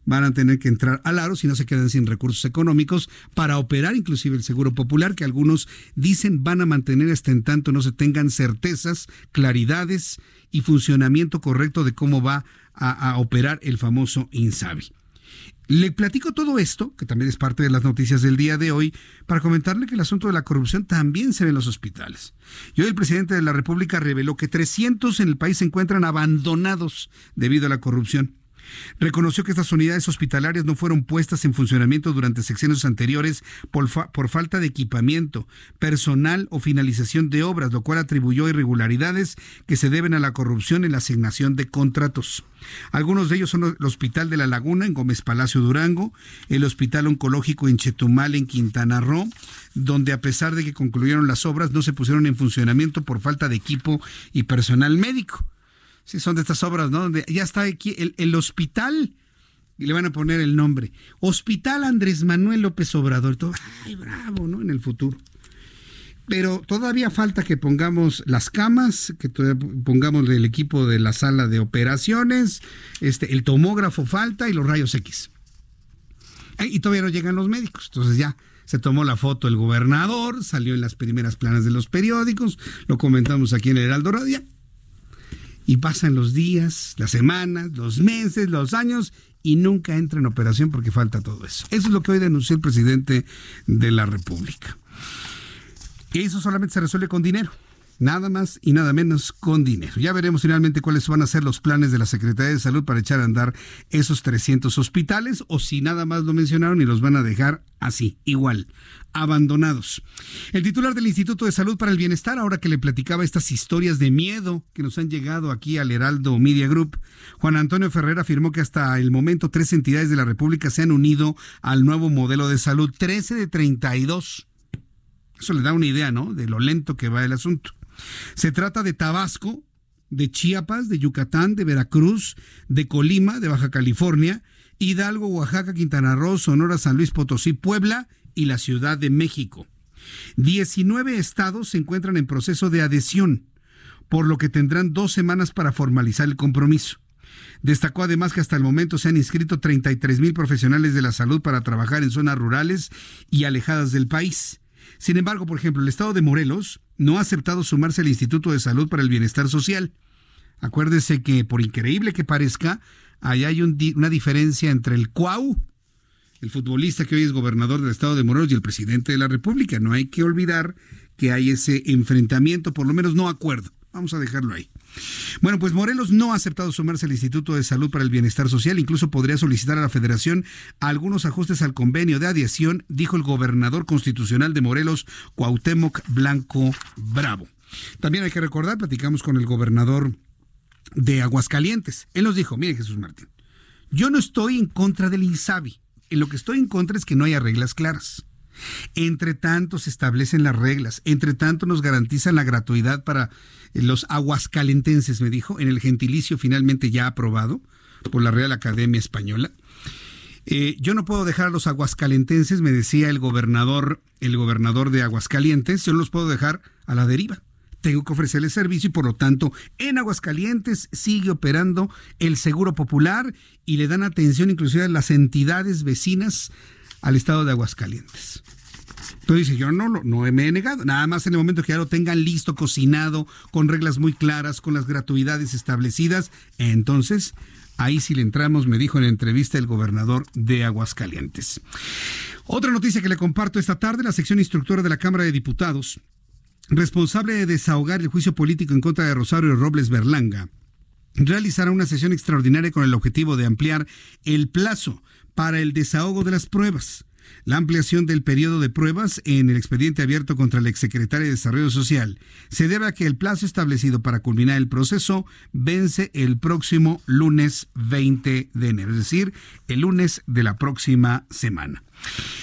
Van a tener que entrar al aro si no se quedan sin recursos económicos para operar inclusive el Seguro Popular, que algunos dicen van a mantener hasta en tanto no se tengan certezas, claridades y funcionamiento correcto de cómo va a, operar el famoso INSABI. Le platico todo esto, que también es parte de las noticias del día de hoy, para comentarle que el asunto de la corrupción también se ve en los hospitales. Y hoy el presidente de la República reveló que 300 en el país se encuentran abandonados debido a la corrupción. Reconoció que estas unidades hospitalarias no fueron puestas en funcionamiento durante sexenios anteriores por, por, falta de equipamiento, personal o finalización de obras, lo cual atribuyó irregularidades que se deben a la corrupción en la asignación de contratos. Algunos de ellos son el Hospital de la Laguna en Gómez Palacio Durango, el Hospital Oncológico en Chetumal en Quintana Roo, donde a pesar de que concluyeron las obras no se pusieron en funcionamiento por falta de equipo y personal médico. Sí, son de estas obras, ¿no? Donde ya está aquí el, hospital y le van a poner el nombre. Hospital Andrés Manuel López Obrador. Todo, ay, bravo, ¿no? En el futuro. Pero todavía falta que pongamos las camas, que pongamos el equipo de la sala de operaciones, este, el tomógrafo falta y los rayos X. Y todavía no llegan los médicos. Entonces ya se tomó la foto el gobernador, salió en las primeras planas de los periódicos, lo comentamos aquí en el Heraldo Radio. Y pasan los días, las semanas, los meses, los años y nunca entra en operación porque falta todo eso. Eso es lo que hoy denunció el presidente de la República. Eso solamente se resuelve con dinero. Nada más y nada menos con dinero. Ya veremos finalmente cuáles van a ser los planes de la Secretaría de Salud para echar a andar esos 300 hospitales o si nada más lo mencionaron y los van a dejar así, igual, abandonados. El titular del Instituto de Salud para el Bienestar, ahora que le platicaba estas historias de miedo que nos han llegado aquí al Heraldo Media Group, Juan Antonio Ferrer afirmó que hasta el momento tres entidades de la República se han unido al nuevo modelo de salud, 13 de 32. Eso le da una idea, ¿no? De lo lento que va el asunto. Se trata de Tabasco, de Chiapas, de Yucatán, de Veracruz, de Colima, de Baja California, Hidalgo, Oaxaca, Quintana Roo, Sonora, San Luis Potosí, Puebla y la Ciudad de México. 19 estados se encuentran en proceso de adhesión, por lo que tendrán dos semanas para formalizar el compromiso. Destacó además que hasta el momento se han inscrito 33 mil profesionales de la salud para trabajar en zonas rurales y alejadas del país. Sin embargo, por ejemplo, el estado de Morelos no ha aceptado sumarse al Instituto de Salud para el Bienestar Social. Acuérdese que, por increíble que parezca, ahí hay una diferencia entre el CUAU, el futbolista que hoy es gobernador del estado de Morelos, y el presidente de la República. No hay que olvidar que hay ese enfrentamiento, por lo menos no acuerdo. Vamos a dejarlo ahí. Bueno, pues Morelos no ha aceptado sumarse al Instituto de Salud para el Bienestar Social, incluso podría solicitar a la Federación algunos ajustes al convenio de adhesión, dijo el gobernador constitucional de Morelos, Cuauhtémoc Blanco Bravo. También hay que recordar, platicamos con el gobernador de Aguascalientes. Él nos dijo, mire Jesús Martín, yo no estoy en contra del INSABI, en lo que estoy en contra es que no haya reglas claras. Entre tanto se establecen las reglas, entre tanto nos garantizan la gratuidad para los aguascalentenses, me dijo, en el gentilicio finalmente ya aprobado por la Real Academia Española. Eh, yo no puedo dejar a los aguascalentenses, me decía el gobernador, el gobernador de Aguascalientes, yo no los puedo dejar a la deriva. Tengo que ofrecerles servicio y por lo tanto en Aguascalientes sigue operando el Seguro Popular y le dan atención inclusive a las entidades vecinas al estado de Aguascalientes. Entonces dice, yo no, no me he negado, nada más en el momento que ya lo tengan listo, cocinado, con reglas muy claras, con las gratuidades establecidas, entonces ahí sí le entramos, me dijo en la entrevista el gobernador de Aguascalientes. Otra noticia que le comparto esta tarde, la sección instructora de la Cámara de Diputados, responsable de desahogar el juicio político en contra de Rosario Robles Berlanga, realizará una sesión extraordinaria con el objetivo de ampliar el plazo para el desahogo de las pruebas. La ampliación del periodo de pruebas en el expediente abierto contra el exsecretario de Desarrollo Social se debe a que el plazo establecido para culminar el proceso vence el próximo lunes 20 de enero, es decir, el lunes de la próxima semana.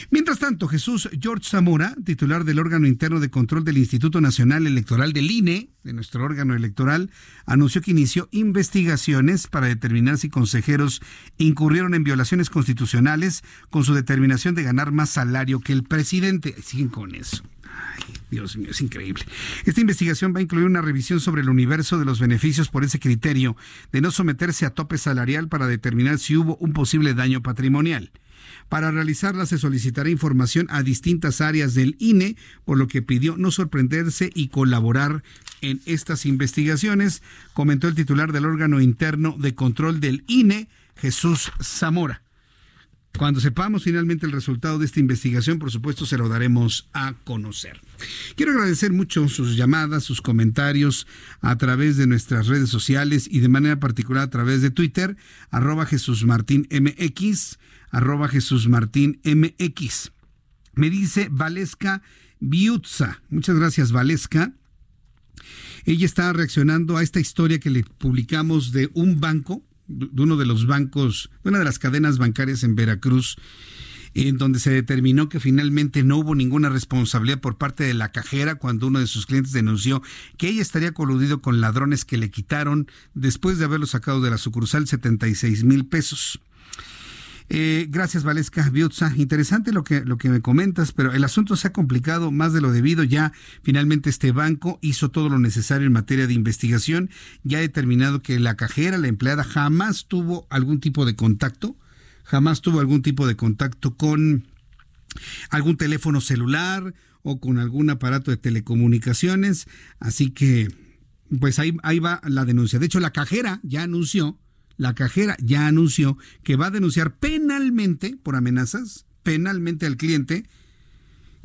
Mientras tanto, Jesús George Zamora, titular del órgano interno de control del Instituto Nacional Electoral del INE, de nuestro órgano electoral, anunció que inició investigaciones para determinar si consejeros incurrieron en violaciones constitucionales con su determinación de ganar más salario que el presidente. Siguen con eso. Dios mío, es increíble. Esta investigación va a incluir una revisión sobre el universo de los beneficios por ese criterio de no someterse a tope salarial para determinar si hubo un posible daño patrimonial. Para realizarla se solicitará información a distintas áreas del INE, por lo que pidió no sorprenderse y colaborar en estas investigaciones, comentó el titular del órgano interno de control del INE, Jesús Zamora. Cuando sepamos finalmente el resultado de esta investigación, por supuesto, se lo daremos a conocer. Quiero agradecer mucho sus llamadas, sus comentarios a través de nuestras redes sociales y de manera particular a través de Twitter, arroba Jesús Martín MX arroba Jesús Martín MX. Me dice Valesca Biutza. Muchas gracias, Valesca. Ella está reaccionando a esta historia que le publicamos de un banco, de uno de los bancos, una de las cadenas bancarias en Veracruz, en donde se determinó que finalmente no hubo ninguna responsabilidad por parte de la cajera cuando uno de sus clientes denunció que ella estaría coludido con ladrones que le quitaron, después de haberlo sacado de la sucursal, 76 mil pesos. Eh, gracias, Valesca Biutza. Interesante lo que, lo que me comentas, pero el asunto se ha complicado más de lo debido. Ya finalmente este banco hizo todo lo necesario en materia de investigación. Ya ha determinado que la cajera, la empleada, jamás tuvo algún tipo de contacto, jamás tuvo algún tipo de contacto con algún teléfono celular o con algún aparato de telecomunicaciones. Así que, pues ahí, ahí va la denuncia. De hecho, la cajera ya anunció la cajera ya anunció que va a denunciar penalmente por amenazas, penalmente al cliente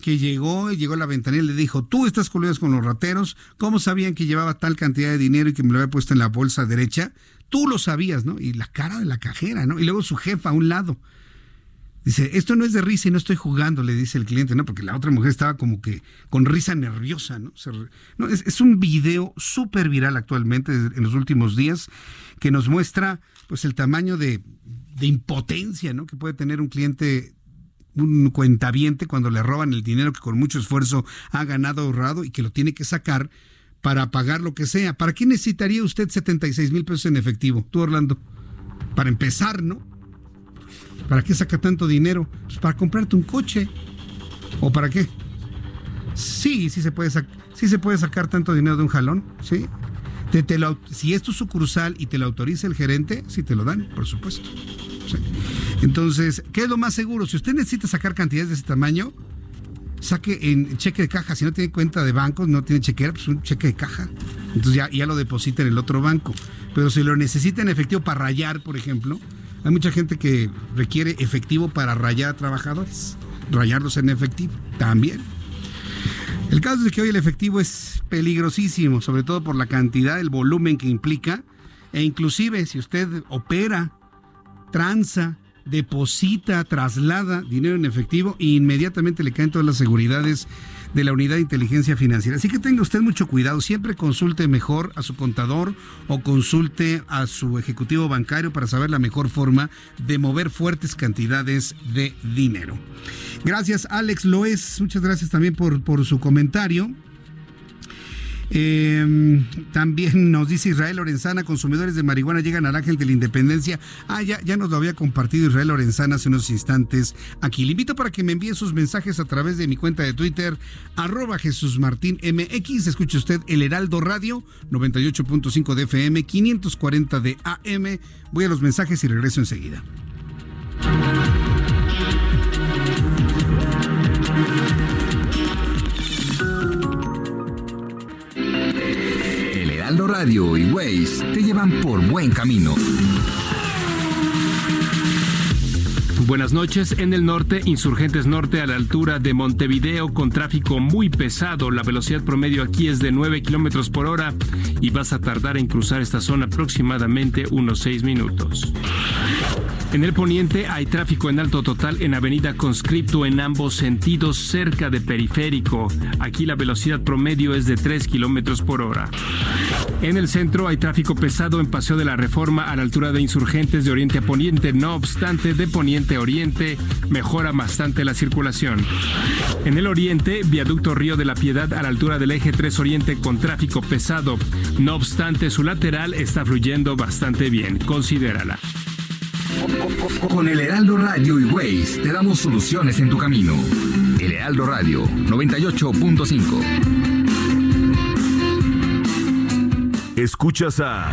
que llegó y llegó a la ventanilla y le dijo, tú estás coludido con los rateros, ¿cómo sabían que llevaba tal cantidad de dinero y que me lo había puesto en la bolsa derecha? Tú lo sabías, ¿no? Y la cara de la cajera, ¿no? Y luego su jefa a un lado. Dice, esto no es de risa y no estoy jugando, le dice el cliente, ¿no? Porque la otra mujer estaba como que con risa nerviosa, ¿no? es, un video súper viral actualmente en los últimos días que nos muestra pues el tamaño de, de impotencia, ¿no? Que puede tener un cliente un cuentaviente cuando le roban el dinero que con mucho esfuerzo ha ganado ahorrado y que lo tiene que sacar para pagar lo que sea. ¿Para qué necesitaría usted 76 mil pesos en efectivo? Tú, Orlando. Para empezar, ¿no? ¿Para qué saca tanto dinero? Pues para comprarte un coche. ¿O para qué? Sí, sí se puede, sí se puede sacar tanto dinero de un jalón, ¿sí? Te, si es tu sucursal y te lo autoriza el gerente, sí te lo dan, por supuesto. Entonces, ¿qué es lo más seguro? Si usted necesita sacar cantidades de ese tamaño, saque en cheque de caja. Si no tiene cuenta de banco, no tiene chequera, pues un cheque de caja. Entonces ya, ya lo deposita en el otro banco. Pero si lo necesita en efectivo para rayar, por ejemplo, hay mucha gente que requiere efectivo para rayar a trabajadores, rayarlos en efectivo también. El caso es que hoy el efectivo es peligrosísimo, sobre todo por la cantidad, el volumen que implica, e inclusive si usted opera, tranza, deposita, traslada dinero en efectivo, inmediatamente le caen todas las seguridades de la Unidad de Inteligencia Financiera. Así que tenga usted mucho cuidado, siempre consulte mejor a su contador o consulte a su ejecutivo bancario para saber la mejor forma de mover fuertes cantidades de dinero. Gracias Alex Loes, muchas gracias también por, por su comentario. Eh, también nos dice Israel Lorenzana, consumidores de marihuana llegan al Ángel de la Independencia. Ah, ya, ya nos lo había compartido Israel Lorenzana hace unos instantes aquí. Le invito para que me envíe sus mensajes a través de mi cuenta de Twitter, arroba Jesús Martín MX. Escuche usted el Heraldo Radio, 98.5 de FM, 540 de AM. Voy a los mensajes y regreso enseguida.
Radio y Waze te llevan por buen camino.
Buenas noches. En el norte, Insurgentes Norte a la altura de Montevideo con tráfico muy pesado. La velocidad promedio aquí es de 9 kilómetros por hora y vas a tardar en cruzar esta zona aproximadamente unos 6 minutos. En el poniente hay tráfico en alto total en Avenida Conscripto en ambos sentidos cerca de Periférico. Aquí la velocidad promedio es de 3 kilómetros por hora. En el centro hay tráfico pesado en Paseo de la Reforma a la altura de Insurgentes de Oriente a Poniente. No obstante, de Poniente Oriente mejora bastante la circulación. En el oriente, viaducto Río de la Piedad a la altura del eje 3 Oriente con tráfico pesado. No obstante, su lateral está fluyendo bastante bien. Considérala.
Con el Heraldo Radio y Waze te damos soluciones en tu camino. El Heraldo Radio 98.5.
Escuchas a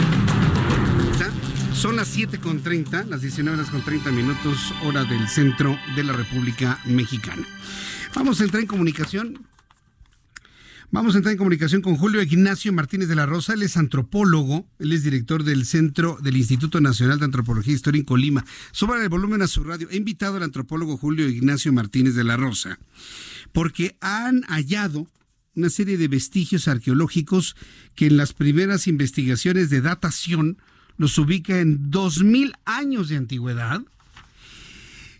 Son las 7.30, las 19 horas con 30 minutos, hora del centro de la República Mexicana. Vamos a entrar en comunicación. Vamos a entrar en comunicación con Julio Ignacio Martínez de la Rosa. Él es antropólogo, él es director del Centro del Instituto Nacional de Antropología e Historia en Colima. Suba el volumen a su radio. He invitado al antropólogo Julio Ignacio Martínez de la Rosa porque han hallado una serie de vestigios arqueológicos que en las primeras investigaciones de datación los ubica en 2.000 años de antigüedad.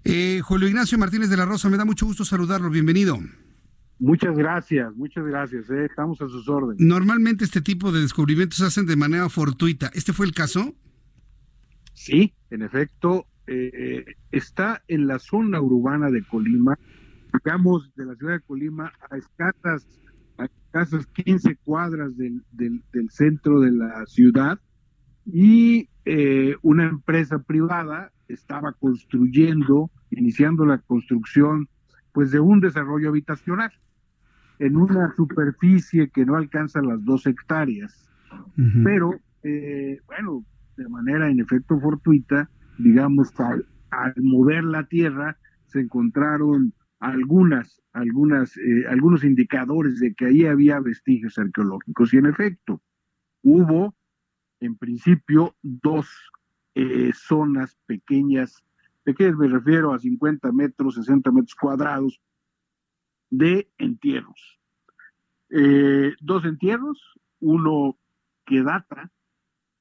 Eh, Julio Ignacio Martínez de la Rosa, me da mucho gusto saludarlo, bienvenido.
Muchas gracias, muchas gracias, eh, estamos a sus órdenes.
Normalmente este tipo de descubrimientos se hacen de manera fortuita. ¿Este fue el caso?
Sí, en efecto, eh, está en la zona urbana de Colima, digamos de la ciudad de Colima, a escasas, a escasas 15 cuadras del, del, del centro de la ciudad y eh, una empresa privada estaba construyendo, iniciando la construcción pues de un desarrollo habitacional en una superficie que no alcanza las dos hectáreas, pero eh, bueno, de manera en efecto fortuita, digamos, al, al, mover la tierra se encontraron algunas, algunas, eh, algunos indicadores de que ahí había vestigios arqueológicos. Y en efecto hubo en principio dos eh, zonas pequeñas, pequeñas me refiero a 50 metros, 60 metros cuadrados de entierros. Eh, dos entierros, uno que data,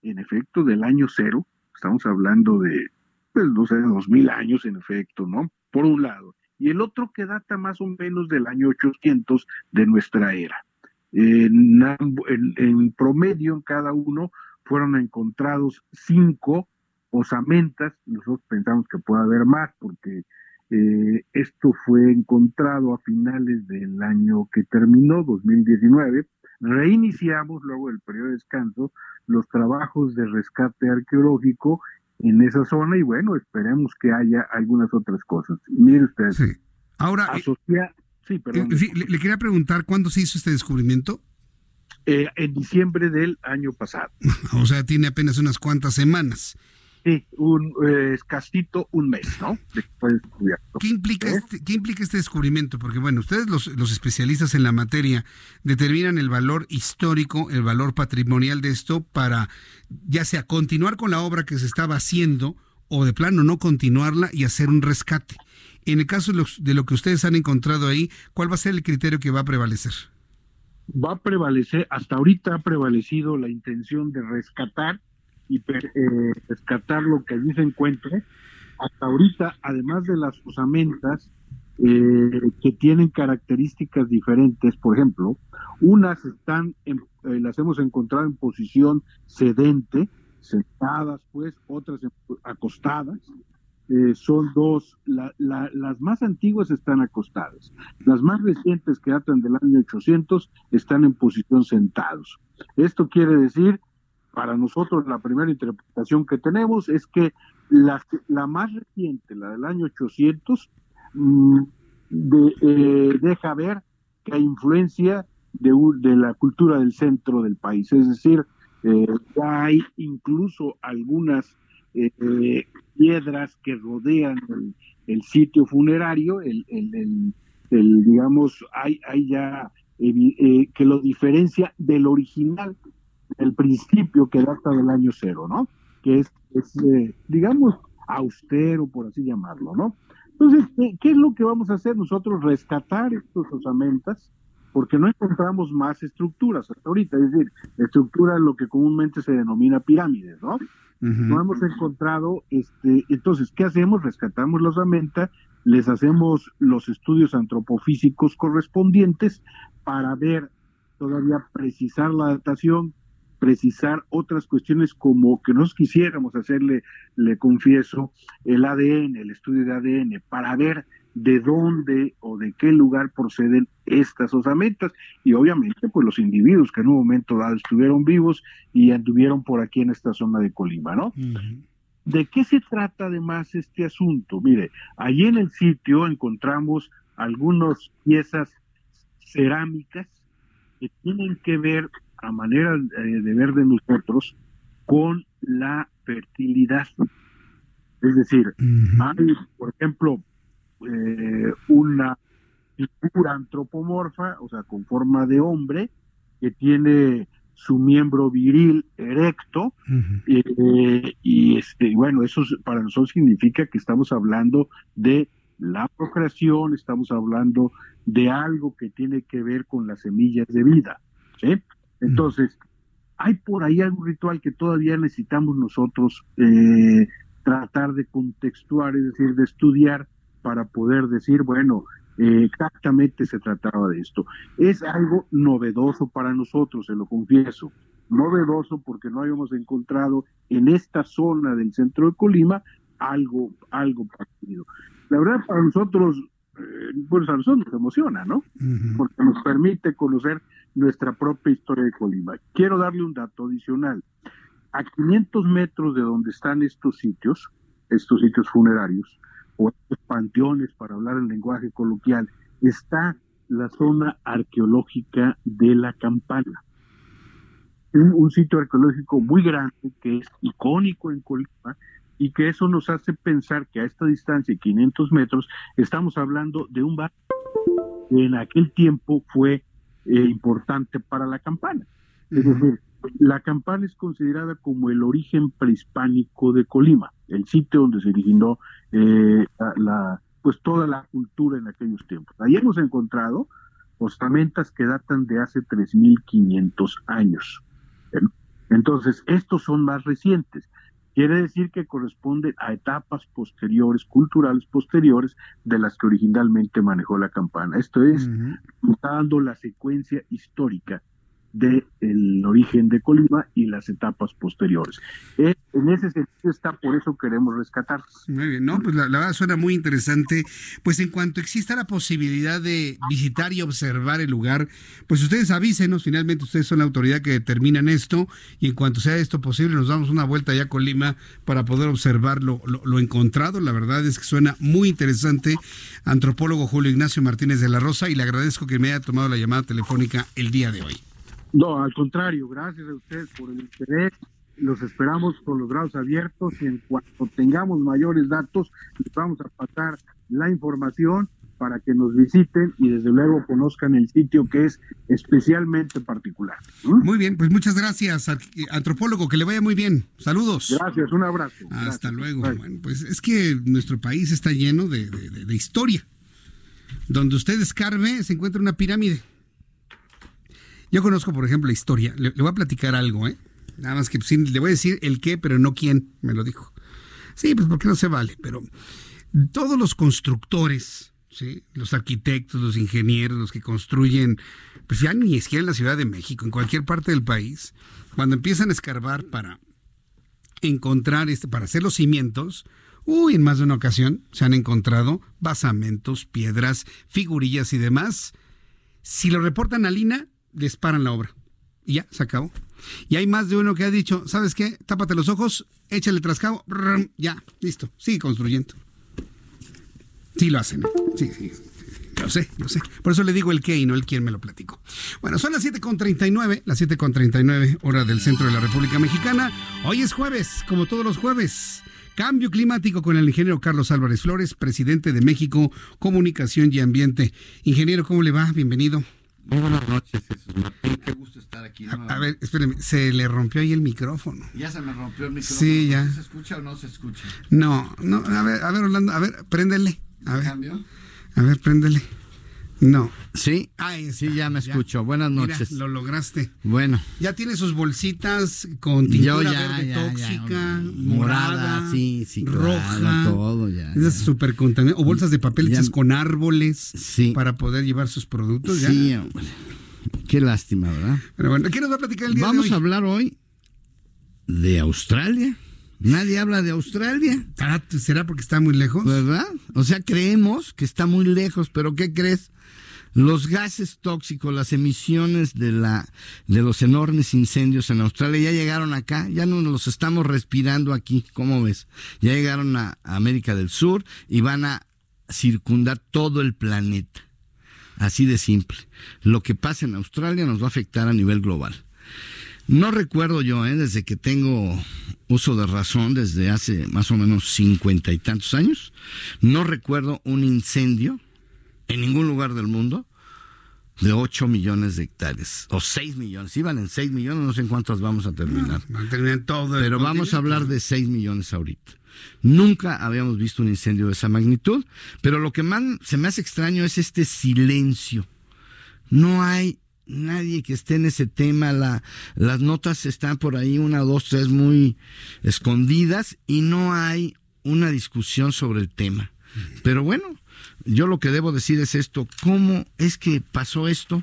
en efecto, del año cero, estamos hablando de, pues, no sé, dos mil años, en efecto, ¿no? Por un lado. Y el otro que data más o menos del año 800 de nuestra era. En promedio, en cada uno, fueron encontrados cinco osamentas, nosotros pensamos que puede haber más porque eh, esto fue encontrado a finales del año que terminó, 2019. Reiniciamos luego del periodo de descanso los trabajos de rescate arqueológico en esa zona y bueno, esperemos que haya algunas otras cosas. Mire usted.
Sí. Ahora,
asocia... sí, perdón.
Eh, sí, le, le, quería preguntar, ¿cuándo se hizo este descubrimiento?
Eh, en diciembre del año pasado.
O sea, tiene apenas unas cuantas semanas.
Sí, un eh, escasito, un mes, ¿no? Después.
¿Qué implica, ¿Eh? este, ¿Qué implica este descubrimiento? Porque, bueno, ustedes, los, los especialistas en la materia, determinan el valor histórico, el valor patrimonial de esto para, ya sea continuar con la obra que se estaba haciendo o de plano no continuarla y hacer un rescate. En el caso de, los, de lo que ustedes han encontrado ahí, ¿cuál va a ser el criterio que va a prevalecer?
Va a prevalecer, hasta ahorita ha prevalecido la intención de rescatar y eh, rescatar lo que allí se encuentre. Hasta ahorita, además de las osamentas, eh, que tienen características diferentes, por ejemplo, unas están, en, eh, las hemos encontrado en posición sedente, sentadas pues, otras acostadas, eh, son dos, las más antiguas están acostadas, las más recientes que datan del año 800 están en posición sentados. Esto quiere decir, para nosotros la primera interpretación que tenemos es que la, la más reciente, la del año 800, mm, eh, deja ver que hay influencia de, de, la cultura del centro del país, es decir, eh, ya hay incluso algunas eh, piedras que rodean el, sitio funerario, el, el, digamos, hay, hay ya eh, que lo diferencia del original, el principio que data del año cero, ¿no? Que es, eh, digamos, austero, por así llamarlo, ¿no? Entonces, ¿qué, es lo que vamos a hacer nosotros? Rescatar estos osamentas, porque no encontramos más estructuras hasta ahorita, es decir, estructuras lo que comúnmente se denomina pirámides, ¿no? No hemos encontrado, este, entonces, ¿qué hacemos? Rescatamos la osamenta, les hacemos los estudios antropofísicos correspondientes para ver, todavía precisar la datación, precisar otras cuestiones como que nos quisiéramos hacerle, le confieso, el ADN, el estudio de ADN, para ver de dónde o de qué lugar proceden estas osamentas y obviamente pues los individuos que en un momento dado estuvieron vivos y anduvieron por aquí en esta zona de Colima, ¿no? ¿De qué se trata además este asunto? Mire, allí en el sitio encontramos algunas piezas cerámicas que tienen que ver, a manera eh, de ver de nosotros, con la fertilidad. Es decir, hay, por ejemplo, eh, una figura antropomorfa, o sea, con forma de hombre, que tiene su miembro viril erecto, eh, y este, bueno, eso para nosotros significa que estamos hablando de la procreación, estamos hablando de algo que tiene que ver con las semillas de vida. Entonces, hay por ahí algún ritual que todavía necesitamos nosotros eh, tratar de contextuar, es decir, de estudiar para poder decir, bueno, eh, exactamente se trataba de esto. Es algo novedoso para nosotros, se lo confieso. Novedoso porque no habíamos encontrado en esta zona del centro de Colima algo, algo parecido. La verdad, para nosotros, eh, pues a nosotros nos emociona, ¿no? Porque nos permite conocer nuestra propia historia de Colima. Quiero darle un dato adicional. A 500 metros de donde están estos sitios, estos sitios funerarios, o panteones, para hablar en lenguaje coloquial, está la zona arqueológica de la Campana. Un, sitio arqueológico muy grande que es icónico en Colima y que eso nos hace pensar que a esta distancia, 500 metros, estamos hablando de un barrio que en aquel tiempo fue importante para la campana. Es decir, la campana es considerada como el origen prehispánico de Colima, el sitio donde se originó eh, la, pues toda la cultura en aquellos tiempos. Ahí hemos encontrado ostamentas que datan de hace 3.500 años. Entonces, estos son más recientes. Quiere decir que corresponden a etapas posteriores, culturales posteriores, de las que originalmente manejó la campana. Esto es, está dando la secuencia histórica del origen de Colima y las etapas posteriores. Eh, en ese sentido está, por eso queremos rescatar.
Muy bien, no, pues la, verdad suena muy interesante. Pues en cuanto exista la posibilidad de visitar y observar el lugar, pues ustedes avísenos, finalmente ustedes son la autoridad que determinan esto y en cuanto sea esto posible nos damos una vuelta allá a Colima para poder observar lo, lo encontrado. La verdad es que suena muy interesante. Antropólogo Julio Ignacio Martínez de la Rosa y le agradezco que me haya tomado la llamada telefónica el día de hoy.
No, al contrario, gracias a ustedes por el interés. Los esperamos con los brazos abiertos y en cuanto tengamos mayores datos, les vamos a pasar la información para que nos visiten y desde luego conozcan el sitio que es especialmente particular.
Muy bien, pues muchas gracias, antropólogo, que le vaya muy bien. Saludos.
Gracias, un abrazo.
Hasta luego. Bueno, pues es que nuestro país está lleno de, de historia. Donde usted escarbe se encuentra una pirámide. Yo conozco, por ejemplo, la historia. Le, voy a platicar algo, ¿eh? Nada más que pues, le voy a decir el qué, pero no quién me lo dijo. Sí, pues porque no se vale, pero todos los constructores, ¿sí? los arquitectos, los ingenieros, los que construyen, pues ya ni siquiera en la Ciudad de México, en cualquier parte del país, cuando empiezan a escarbar para encontrar, este, para hacer los cimientos, Uy, en más de una ocasión se han encontrado basamentos, piedras, figurillas y demás. Si lo reportan a Lina, les paran la obra. Y ya, se acabó. Y hay más de uno que ha dicho, ¿sabes qué? Tápate los ojos, échale trascabo, ya, listo, sigue construyendo. Sí lo hacen, ¿eh? sí, sí. Yo sé, yo sé. Por eso le digo el qué y no el quién me lo platico. Bueno, son las 7.39, las 7.39 hora del centro de la República Mexicana. Hoy es jueves, como todos los jueves. Cambio climático con el ingeniero Carlos Álvarez Flores, presidente de México Comunicación y Ambiente. Ingeniero, ¿cómo le va? Bienvenido.
Muy buenas noches, Jesús Martín. Qué gusto estar aquí.
A, ver, espéreme, se le rompió ahí el micrófono.
Ya se me rompió el micrófono.
Sí, ya.
¿Se escucha o no se escucha?
No, no, a ver, a ver, Orlando, a ver, préndele. A ver.
¿Cambio?
A ver, préndele. No.
Sí, sí, ya me escucho. Buenas noches.
lo lograste.
Bueno.
Ya tiene sus bolsitas con tintura verde tóxica, morada,
sí, sí,
roja,
todo ya.
Esas súper. O bolsas de papel hechas con árboles para poder llevar sus productos.
Sí, hombre. Qué lástima, ¿verdad?
Pero bueno, ¿qué nos va a platicar el día
Vamos
de hoy?
a hablar hoy de Australia. Nadie habla de Australia.
¿Será porque está muy lejos?
¿Verdad? O sea, creemos que está muy lejos, pero ¿qué crees? Los gases tóxicos, las emisiones de, la, de los enormes incendios en Australia ya llegaron acá, ya no los estamos respirando aquí, ¿cómo ves? Ya llegaron a América del Sur y van a circundar todo el planeta. Así de simple. Lo que pasa en Australia nos va a afectar a nivel global. No recuerdo yo, ¿eh? desde que tengo uso de razón, desde hace más o menos cincuenta y tantos años, no recuerdo un incendio en ningún lugar del mundo de 8 millones de hectáreas, o 6 millones, iban en 6 millones, no sé en cuántas vamos a terminar.
No, van a terminar todo
Pero vamos a hablar de 6 millones ahorita. Nunca habíamos visto un incendio de esa magnitud, pero lo que más se me hace extraño es este silencio. No hay nadie que esté en ese tema, la, las notas están por ahí, una, dos, tres, muy escondidas y no hay una discusión sobre el tema. Pero bueno, yo lo que debo decir es esto, ¿cómo es que pasó esto?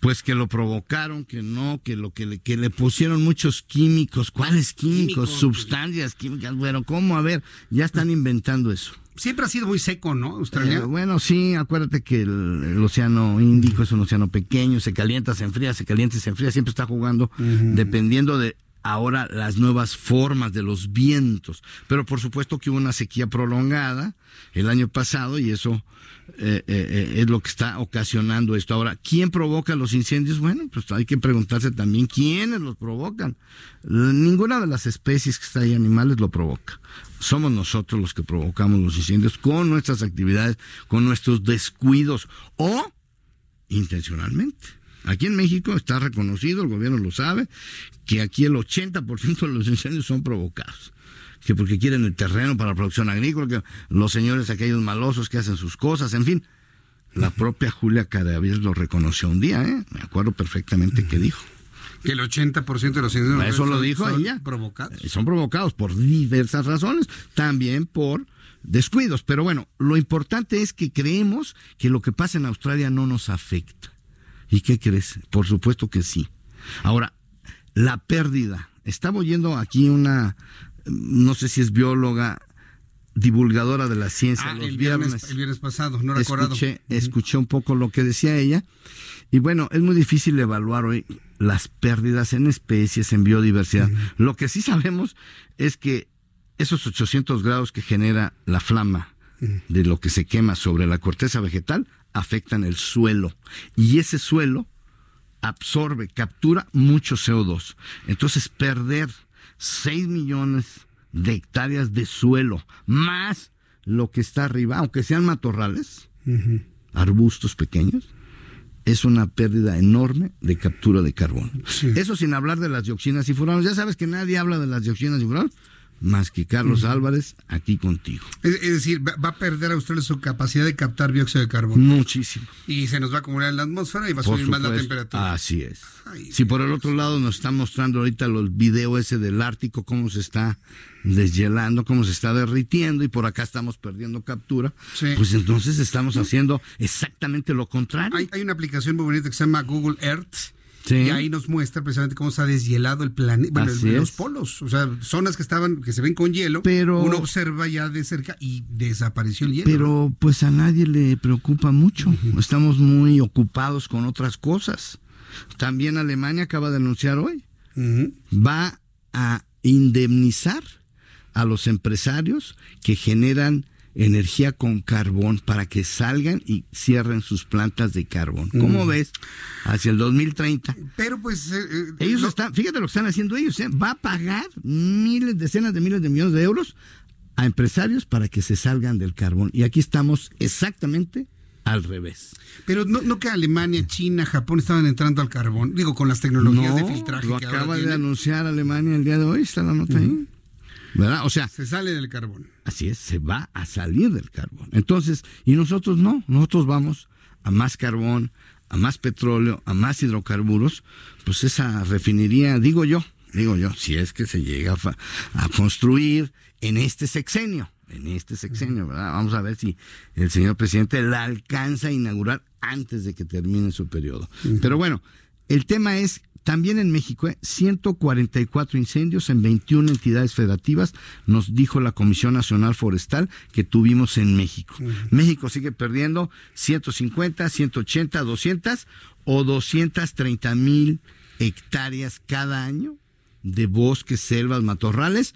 Pues que lo provocaron, que no, que lo que le, que le pusieron muchos químicos, ¿cuáles químicos? Sustancias químicas, bueno, ¿cómo? A ver, ya están inventando eso.
Siempre ha sido muy seco, ¿no? Australia.
Eh, bueno, sí, acuérdate que el, el, océano Índico es un océano pequeño, se calienta, se enfría, se calienta y se enfría, siempre está jugando, uh -huh. dependiendo de ahora las nuevas formas de los vientos. Pero por supuesto que hubo una sequía prolongada el año pasado y eso eh, eh, es lo que está ocasionando esto. Ahora, ¿quién provoca los incendios? Bueno, pues hay que preguntarse también quiénes los provocan. Ninguna de las especies que está ahí, animales, lo provoca. Somos nosotros los que provocamos los incendios con nuestras actividades, con nuestros descuidos o intencionalmente. Aquí en México está reconocido, el gobierno lo sabe, que aquí el 80% de los incendios son provocados. Que porque quieren el terreno para la producción agrícola, que los señores aquellos malosos que hacen sus cosas, en fin. La propia Julia Carabias lo reconoció un día, ¿eh? Me acuerdo perfectamente que dijo.
Que el 80% de los incendios
Eso lo dijo
son
ella.
provocados.
Son provocados por diversas razones, también por descuidos. Pero bueno, lo importante es que creemos que lo que pasa en Australia no nos afecta. ¿Y qué crees? Por supuesto que sí. Ahora, la pérdida. Estaba oyendo aquí una, no sé si es bióloga, divulgadora de la ciencia
Ah,
los
el,
viernes.
viernes, el viernes pasado, no recordado.
Escuché, escuché un poco lo que decía ella. Y bueno, es muy difícil evaluar hoy las pérdidas en especies, en biodiversidad. Lo que sí sabemos es que esos 800 grados que genera la flama de lo que se quema sobre la corteza vegetal afectan el suelo. Y ese suelo absorbe, captura mucho CO2. Entonces, perder 6 millones de hectáreas de suelo, más lo que está arriba, aunque sean matorrales, arbustos pequeños, es una pérdida enorme de captura de carbono. Eso sin hablar de las dioxinas y furanos. Ya sabes que nadie habla de las dioxinas y furanos más que Carlos Álvarez aquí contigo.
Es, es decir, va, a perder Australia su capacidad de captar dióxido de carbono.
Muchísimo.
Y se nos va a acumular en la atmósfera y va a
Por
subir más la temperatura.
Así es. si por el otro lado nos están mostrando ahorita los videos ese del Ártico, cómo se está deshielando, cómo se está derritiendo y por acá estamos perdiendo captura,
Sí.
pues entonces estamos haciendo exactamente lo contrario.
Hay, hay una aplicación muy bonita que se llama Google Earth Y ahí nos muestra precisamente cómo se ha deshielado el planeta, bueno, los polos, o sea, zonas que estaban, que se ven con hielo, pero, uno observa ya de cerca y desapareció el hielo.
Pero pues a nadie le preocupa mucho, estamos muy ocupados con otras cosas. También Alemania acaba de anunciar hoy, va a indemnizar a los empresarios que generan energía con carbón para que salgan y cierren sus plantas de carbón. ¿Cómo mm. ves? Hacia el 2030.
Pero pues... Eh, eh,
ellos están, fíjate lo que están haciendo ellos, ¿eh? va a pagar miles, decenas de miles de millones de euros a empresarios para que se salgan del carbón. Y aquí estamos exactamente al revés.
Pero no, no que Alemania, China, Japón estaban entrando al carbón, digo, con las tecnologías de filtraje.
Lo acaba de anunciar Alemania el día de hoy, está la nota ahí. ¿Verdad? O sea,
se sale del carbón.
Así es, se va a salir del carbón. Entonces, y nosotros no, nosotros vamos a más carbón, a más petróleo, a más hidrocarburos, pues esa refinería, digo yo, digo yo, si es que se llega a, construir en este sexenio, en este sexenio, ¿verdad? Vamos a ver si el señor presidente la alcanza a inaugurar antes de que termine su periodo. Pero bueno, el tema es también en México, 144 ¿eh? incendios en 21 entidades federativas, nos dijo la Comisión Nacional Forestal que tuvimos en México. México sigue perdiendo 150, 180, 200 o 230 mil hectáreas cada año de bosques, selvas, matorrales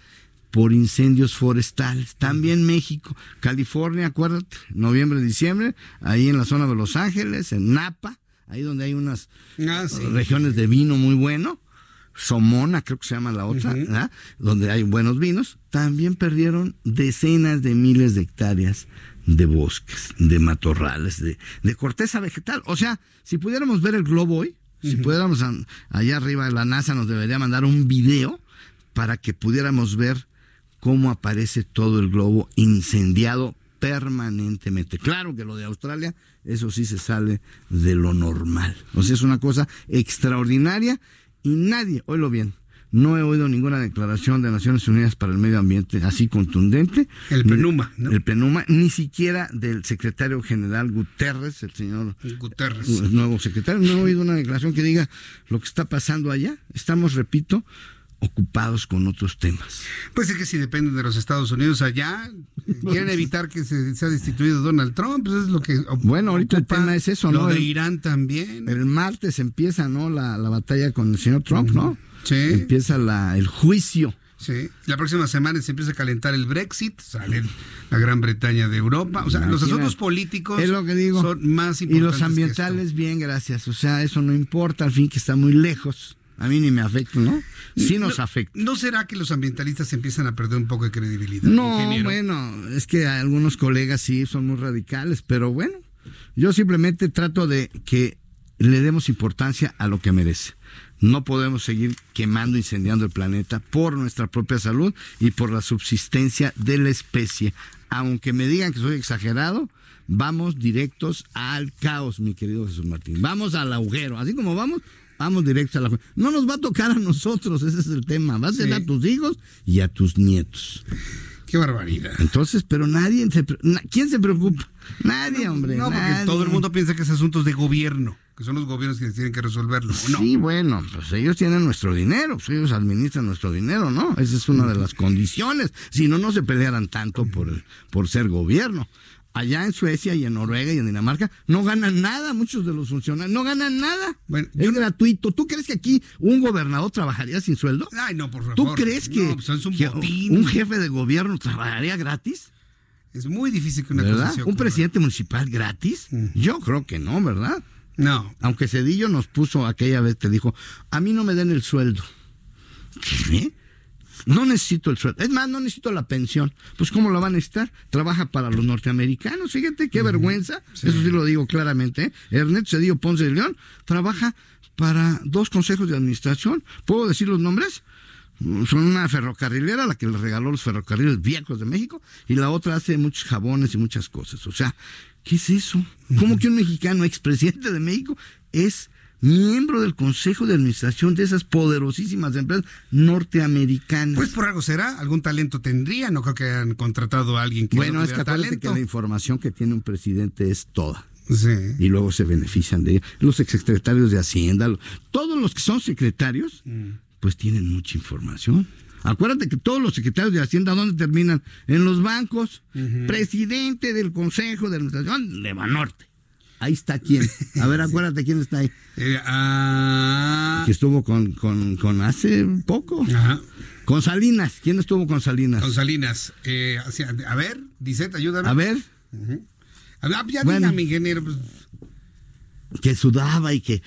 por incendios forestales. También México, California, acuérdate, noviembre, diciembre, ahí en la zona de Los Ángeles, en Napa, ahí donde hay unas ah, regiones de vino muy bueno. Somona, creo que se llama la otra, donde hay buenos vinos, también perdieron decenas de miles de hectáreas de bosques, de matorrales, de, corteza vegetal. O sea, si pudiéramos ver el globo hoy, si pudiéramos allá arriba la NASA nos debería mandar un video para que pudiéramos ver cómo aparece todo el globo incendiado permanentemente. Claro que lo de Australia, eso sí se sale de lo normal. O sea, es una cosa extraordinaria y nadie, oílo bien, no he oído ninguna declaración de Naciones Unidas para el Medio Ambiente así contundente.
El PENUMA,
¿no? El PENUMA, ni siquiera del secretario general Guterres, el señor
Guterres.
El nuevo secretario. No he oído una declaración que diga lo que está pasando allá. Estamos, repito, ocupados con otros temas.
Pues es que si dependen de los Estados Unidos allá, quieren evitar que se sea destituido Donald Trump, pues es lo que...
Bueno, ahorita el tema es eso,
¿no? Lo de Irán también.
El martes empieza, ¿no? La, batalla con el señor Trump, ¿no?
Sí.
Empieza la, el juicio.
Sí, la próxima semana se empieza a calentar el Brexit, sale la Gran Bretaña de Europa. O sea, los asuntos políticos
es lo que digo.
son más importantes.
Y los ambientales, bien, gracias. O sea, eso no importa, al fin que está muy lejos. A mí ni me afecta, ¿no? Sí nos afecta.
¿No será que los ambientalistas empiezan a perder un poco de credibilidad?
No, bueno, es que algunos colegas sí son muy radicales, pero bueno, yo simplemente trato de que le demos importancia a lo que merece. No podemos seguir quemando, incendiando el planeta por nuestra propia salud y por la subsistencia de la especie. Aunque me digan que soy exagerado, vamos directos al caos, mi querido Jesús Martín. Vamos al agujero. Así como vamos, Vamos directo a la... No nos va a tocar a nosotros, ese es el tema. Va a ser a tus hijos y a tus nietos.
Qué barbaridad.
Entonces, pero nadie se... ¿Quién se preocupa? Nadie, hombre.
No, porque todo el mundo piensa que es asuntos de gobierno, que son los gobiernos quienes tienen que resolverlo.
Sí, bueno, pues ellos tienen nuestro dinero, pues ellos administran nuestro dinero, ¿no? Esa es una de las condiciones. Si no, no se pelearan tanto por, por ser gobierno allá en Suecia y en Noruega y en Dinamarca no ganan nada muchos de los funcionarios, no ganan nada. Bueno, es gratuito. ¿Tú crees que aquí un gobernador trabajaría sin sueldo?
Ay, no, por favor.
¿Tú crees que, pues, un, jefe de gobierno trabajaría gratis?
Es muy difícil que una
¿verdad? ¿Un presidente municipal gratis? Yo creo que no, ¿verdad?
No.
Aunque Cedillo nos puso aquella vez, te dijo, a mí no me den el sueldo. ¿Qué? No necesito el sueldo. Es más, no necesito la pensión. Pues, ¿cómo lo van a necesitar? Trabaja para los norteamericanos. Fíjate qué vergüenza. Eso sí lo digo claramente. ¿eh? Ernesto Cedillo Ponce de León trabaja para dos consejos de administración. ¿Puedo decir los nombres? Son una ferrocarrilera, la que le regaló los ferrocarriles viejos de México, y la otra hace muchos jabones y muchas cosas. O sea, ¿qué es eso? ¿Cómo que un mexicano, expresidente de México, es miembro del consejo de administración de esas poderosísimas empresas norteamericanas.
Pues por algo será, algún talento tendría, no creo que hayan contratado a alguien que
Bueno, es que acuérdate que la información que tiene un presidente es toda. Y luego se benefician de ello. Los exsecretarios de Hacienda, todos los que son secretarios, mm. pues tienen mucha información. Acuérdate que todos los secretarios de Hacienda, ¿dónde terminan? En los bancos. Presidente del Consejo de Administración de Banorte. Ahí está quién. A ver, acuérdate quién está ahí.
Eh, ah.
Que estuvo con, con, hace poco. Ajá. Con Salinas. ¿Quién estuvo con Salinas?
Con Salinas. Eh, a ver, Dicet, ayúdame.
A ver.
A ver, ya bueno, mi ingeniero. Pues.
Que sudaba y que...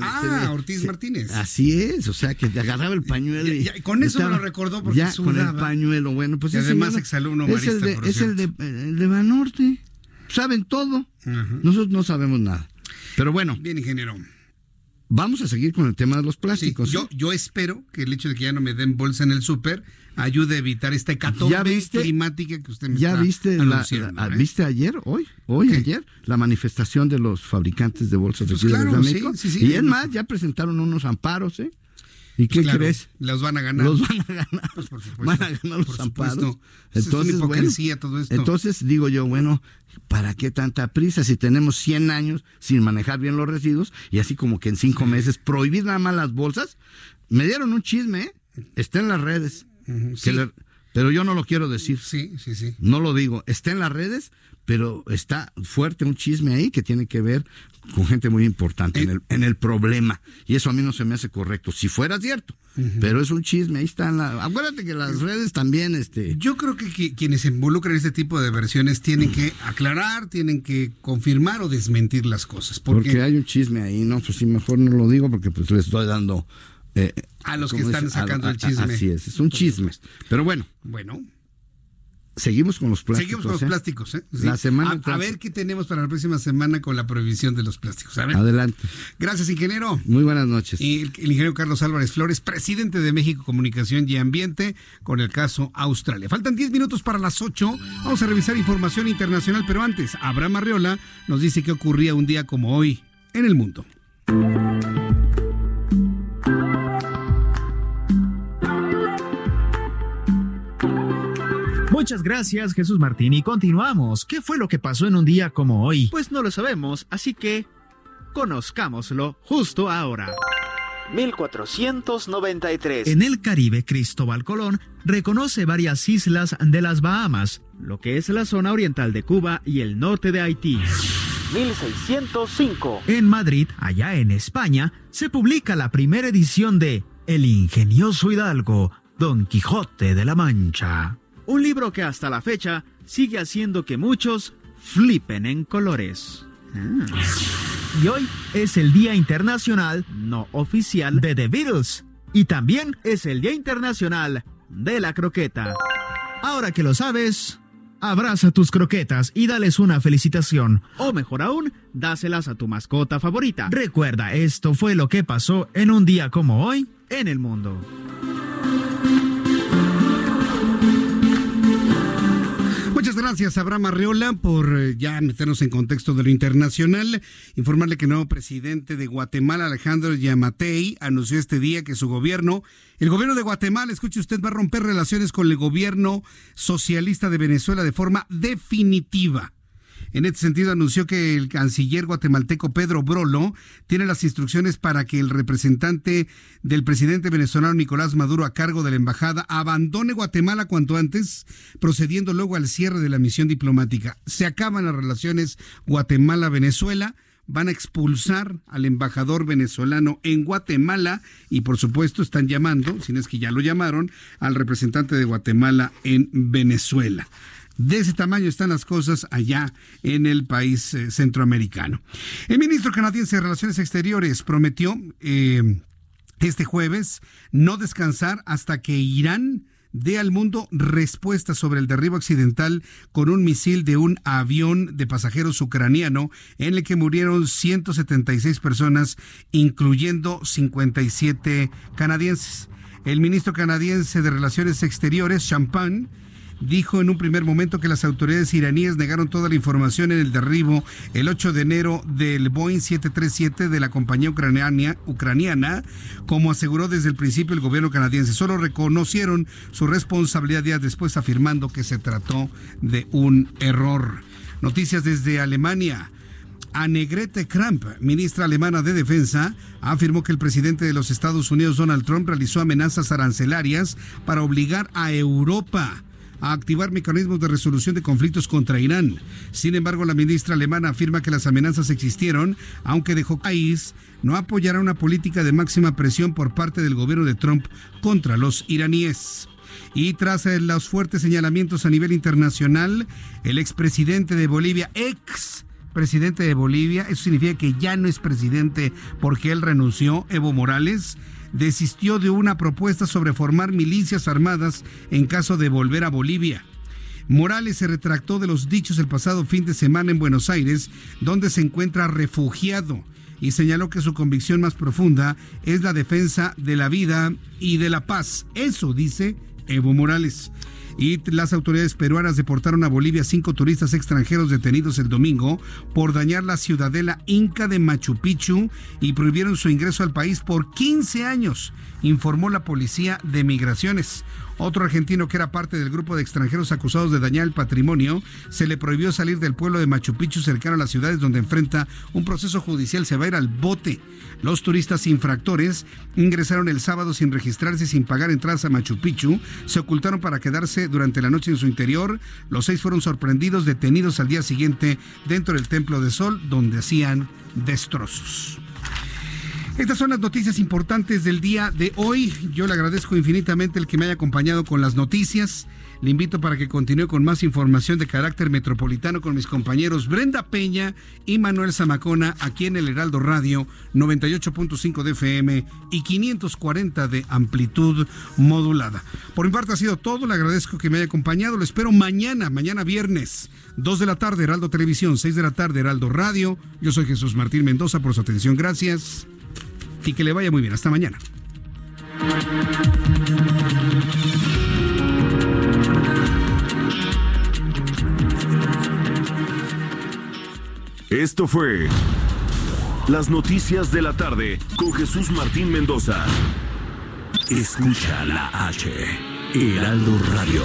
ah, Ortiz Martínez.
Así es, o sea, que te agarraba el pañuelo y...
con eso me lo recordó porque
ya, con el pañuelo, bueno, pues...
Y además exalumno
es el de, Es el de, el de Banorte saben todo. Nosotros no sabemos nada. Pero bueno.
Bien, ingeniero.
Vamos a seguir con el tema de los plásticos.
yo, yo espero que el hecho de que ya no me den bolsa en el súper ayude a evitar esta hecatombe climática que usted me
¿Ya
está
viste, la,
¿eh?
viste ayer, hoy, hoy, ayer, la manifestación de los fabricantes de bolsas de pues de México? y es más, ya presentaron unos amparos, ¿eh? ¿Y qué crees?
Los van a ganar.
Los van a ganar. Pues por supuesto. Van a ganar los amparos.
Entonces, hipocresía todo esto.
Entonces digo yo, bueno, ¿para qué tanta prisa si tenemos 100 años sin manejar bien los residuos y así como que en cinco meses prohibir nada más las bolsas? Me dieron un chisme, ¿eh? está en las redes. Pero yo no lo quiero decir.
Sí, sí, sí.
No lo digo. Está en las redes, pero está fuerte un chisme ahí que tiene que ver con gente muy importante en, el, en el problema. Y eso a mí no se me hace correcto. Si fuera cierto. Pero es un chisme, ahí está. La... Acuérdate que las redes también... este
Yo creo que, quienes se involucran en este tipo de versiones tienen que aclarar, tienen que confirmar o desmentir las cosas.
Porque, hay un chisme ahí, ¿no? Pues sí, mejor no lo digo porque pues les estoy dando...
Eh, a los que están sacando el chisme.
Así es, es un chisme. Pero bueno.
Bueno.
Seguimos con los plásticos.
Seguimos con los
¿eh?
plásticos. ¿eh?
La semana
a, ver qué tenemos para la próxima semana con la prohibición de los plásticos.
Adelante.
Gracias, ingeniero.
Muy buenas noches.
Y el, ingeniero Carlos Álvarez Flores, presidente de México Comunicación y Ambiente, con el caso Australia. Faltan 10 minutos para las 8. Vamos a revisar información internacional, pero antes, Abraham Arriola nos dice qué ocurría un día como hoy en el mundo.
Muchas gracias, Jesús Martín, y continuamos. ¿Qué fue lo que pasó en un día como hoy?
Pues no lo sabemos, así que conozcámoslo justo ahora. 1493.
En el Caribe, Cristóbal Colón reconoce varias islas de las Bahamas, lo que es la zona oriental de Cuba y el norte de Haití.
1605.
En Madrid, allá en España, se publica la primera edición de El ingenioso Hidalgo, Don Quijote de la Mancha. Un libro que hasta la fecha sigue haciendo que muchos flipen en colores. Ah. Y hoy es el Día Internacional no oficial de The Beatles. Y también es el Día Internacional de la Croqueta. Ahora que lo sabes, abraza tus croquetas y dales una felicitación. O mejor aún, dáselas a tu mascota favorita. Recuerda, esto fue lo que pasó en un día como hoy en el mundo.
Gracias, Abraham Arreola, por eh, ya meternos en contexto de lo internacional. Informarle que el nuevo presidente de Guatemala, Alejandro Yamatei, anunció este día que su gobierno, el gobierno de Guatemala, escuche usted, va a romper relaciones con el gobierno socialista de Venezuela de forma definitiva. En este sentido, anunció que el canciller guatemalteco Pedro Brolo tiene las instrucciones para que el representante del presidente venezolano Nicolás Maduro a cargo de la embajada abandone Guatemala cuanto antes, procediendo luego al cierre de la misión diplomática. Se acaban las relaciones Guatemala-Venezuela van a expulsar al embajador venezolano en Guatemala y por supuesto están llamando, si no es que ya lo llamaron, al representante de Guatemala en Venezuela. De ese tamaño están las cosas allá en el país eh, centroamericano. El ministro canadiense de Relaciones Exteriores prometió eh, este jueves no descansar hasta que Irán dé al mundo respuesta sobre el derribo accidental con un misil de un avión de pasajeros ucraniano en el que murieron 176 personas, incluyendo 57 canadienses. El ministro canadiense de Relaciones Exteriores, Champagne, dijo en un primer momento que las autoridades iraníes negaron toda la información en el derribo el 8 de enero del Boeing 737 de la compañía ucraniana, ucraniana como aseguró desde el principio el gobierno canadiense. Solo reconocieron su responsabilidad días después afirmando que se trató de un error. Noticias desde Alemania. Annegret Kramp, ministra alemana de Defensa, afirmó que el presidente de los Estados Unidos, Donald Trump, realizó amenazas arancelarias para obligar a Europa a activar mecanismos de resolución de conflictos contra Irán. Sin embargo, la ministra alemana afirma que las amenazas existieron, aunque dejó país no apoyará una política de máxima presión por parte del gobierno de Trump contra los iraníes. Y tras los fuertes señalamientos a nivel internacional, el expresidente de Bolivia, ex presidente de Bolivia, eso significa que ya no es presidente porque él renunció, Evo Morales, desistió de una propuesta sobre formar milicias armadas en caso de volver a Bolivia. Morales se retractó de los dichos el pasado fin de semana en Buenos Aires, donde se encuentra refugiado, y señaló que su convicción más profunda es la defensa de la vida y de la paz. Eso dice Evo Morales y las autoridades peruanas deportaron a Bolivia cinco turistas extranjeros detenidos el domingo por dañar la ciudadela inca de Machu Picchu y prohibieron su ingreso al país por 15 años, informó la policía de migraciones. Otro argentino que era parte del grupo de extranjeros acusados de dañar el patrimonio se le prohibió salir del pueblo de Machu Picchu cercano a las ciudades donde enfrenta un proceso judicial. Se va a ir al bote. Los turistas infractores ingresaron el sábado sin registrarse y sin pagar entradas a Machu Picchu. Se ocultaron para quedarse durante la noche en su interior. Los seis fueron sorprendidos, detenidos al día siguiente dentro del Templo de Sol, donde hacían destrozos. Estas son las noticias importantes del día de hoy. Yo le agradezco infinitamente el que me haya acompañado con las noticias. Le invito para que continúe con más información de carácter metropolitano con mis compañeros Brenda Peña y Manuel Zamacona aquí en el Heraldo Radio 98.5 de FM y 540 de amplitud modulada. Por mi parte ha sido todo. Le agradezco que me haya acompañado. Lo espero mañana, mañana viernes, 2 de la tarde, Heraldo Televisión, 6 de la tarde, Heraldo Radio. Yo soy Jesús Martín Mendoza por su atención. Gracias y que le vaya muy bien. Hasta mañana.
Esto fue Las Noticias de la Tarde con Jesús Martín Mendoza. Escucha la H, Heraldo Radio.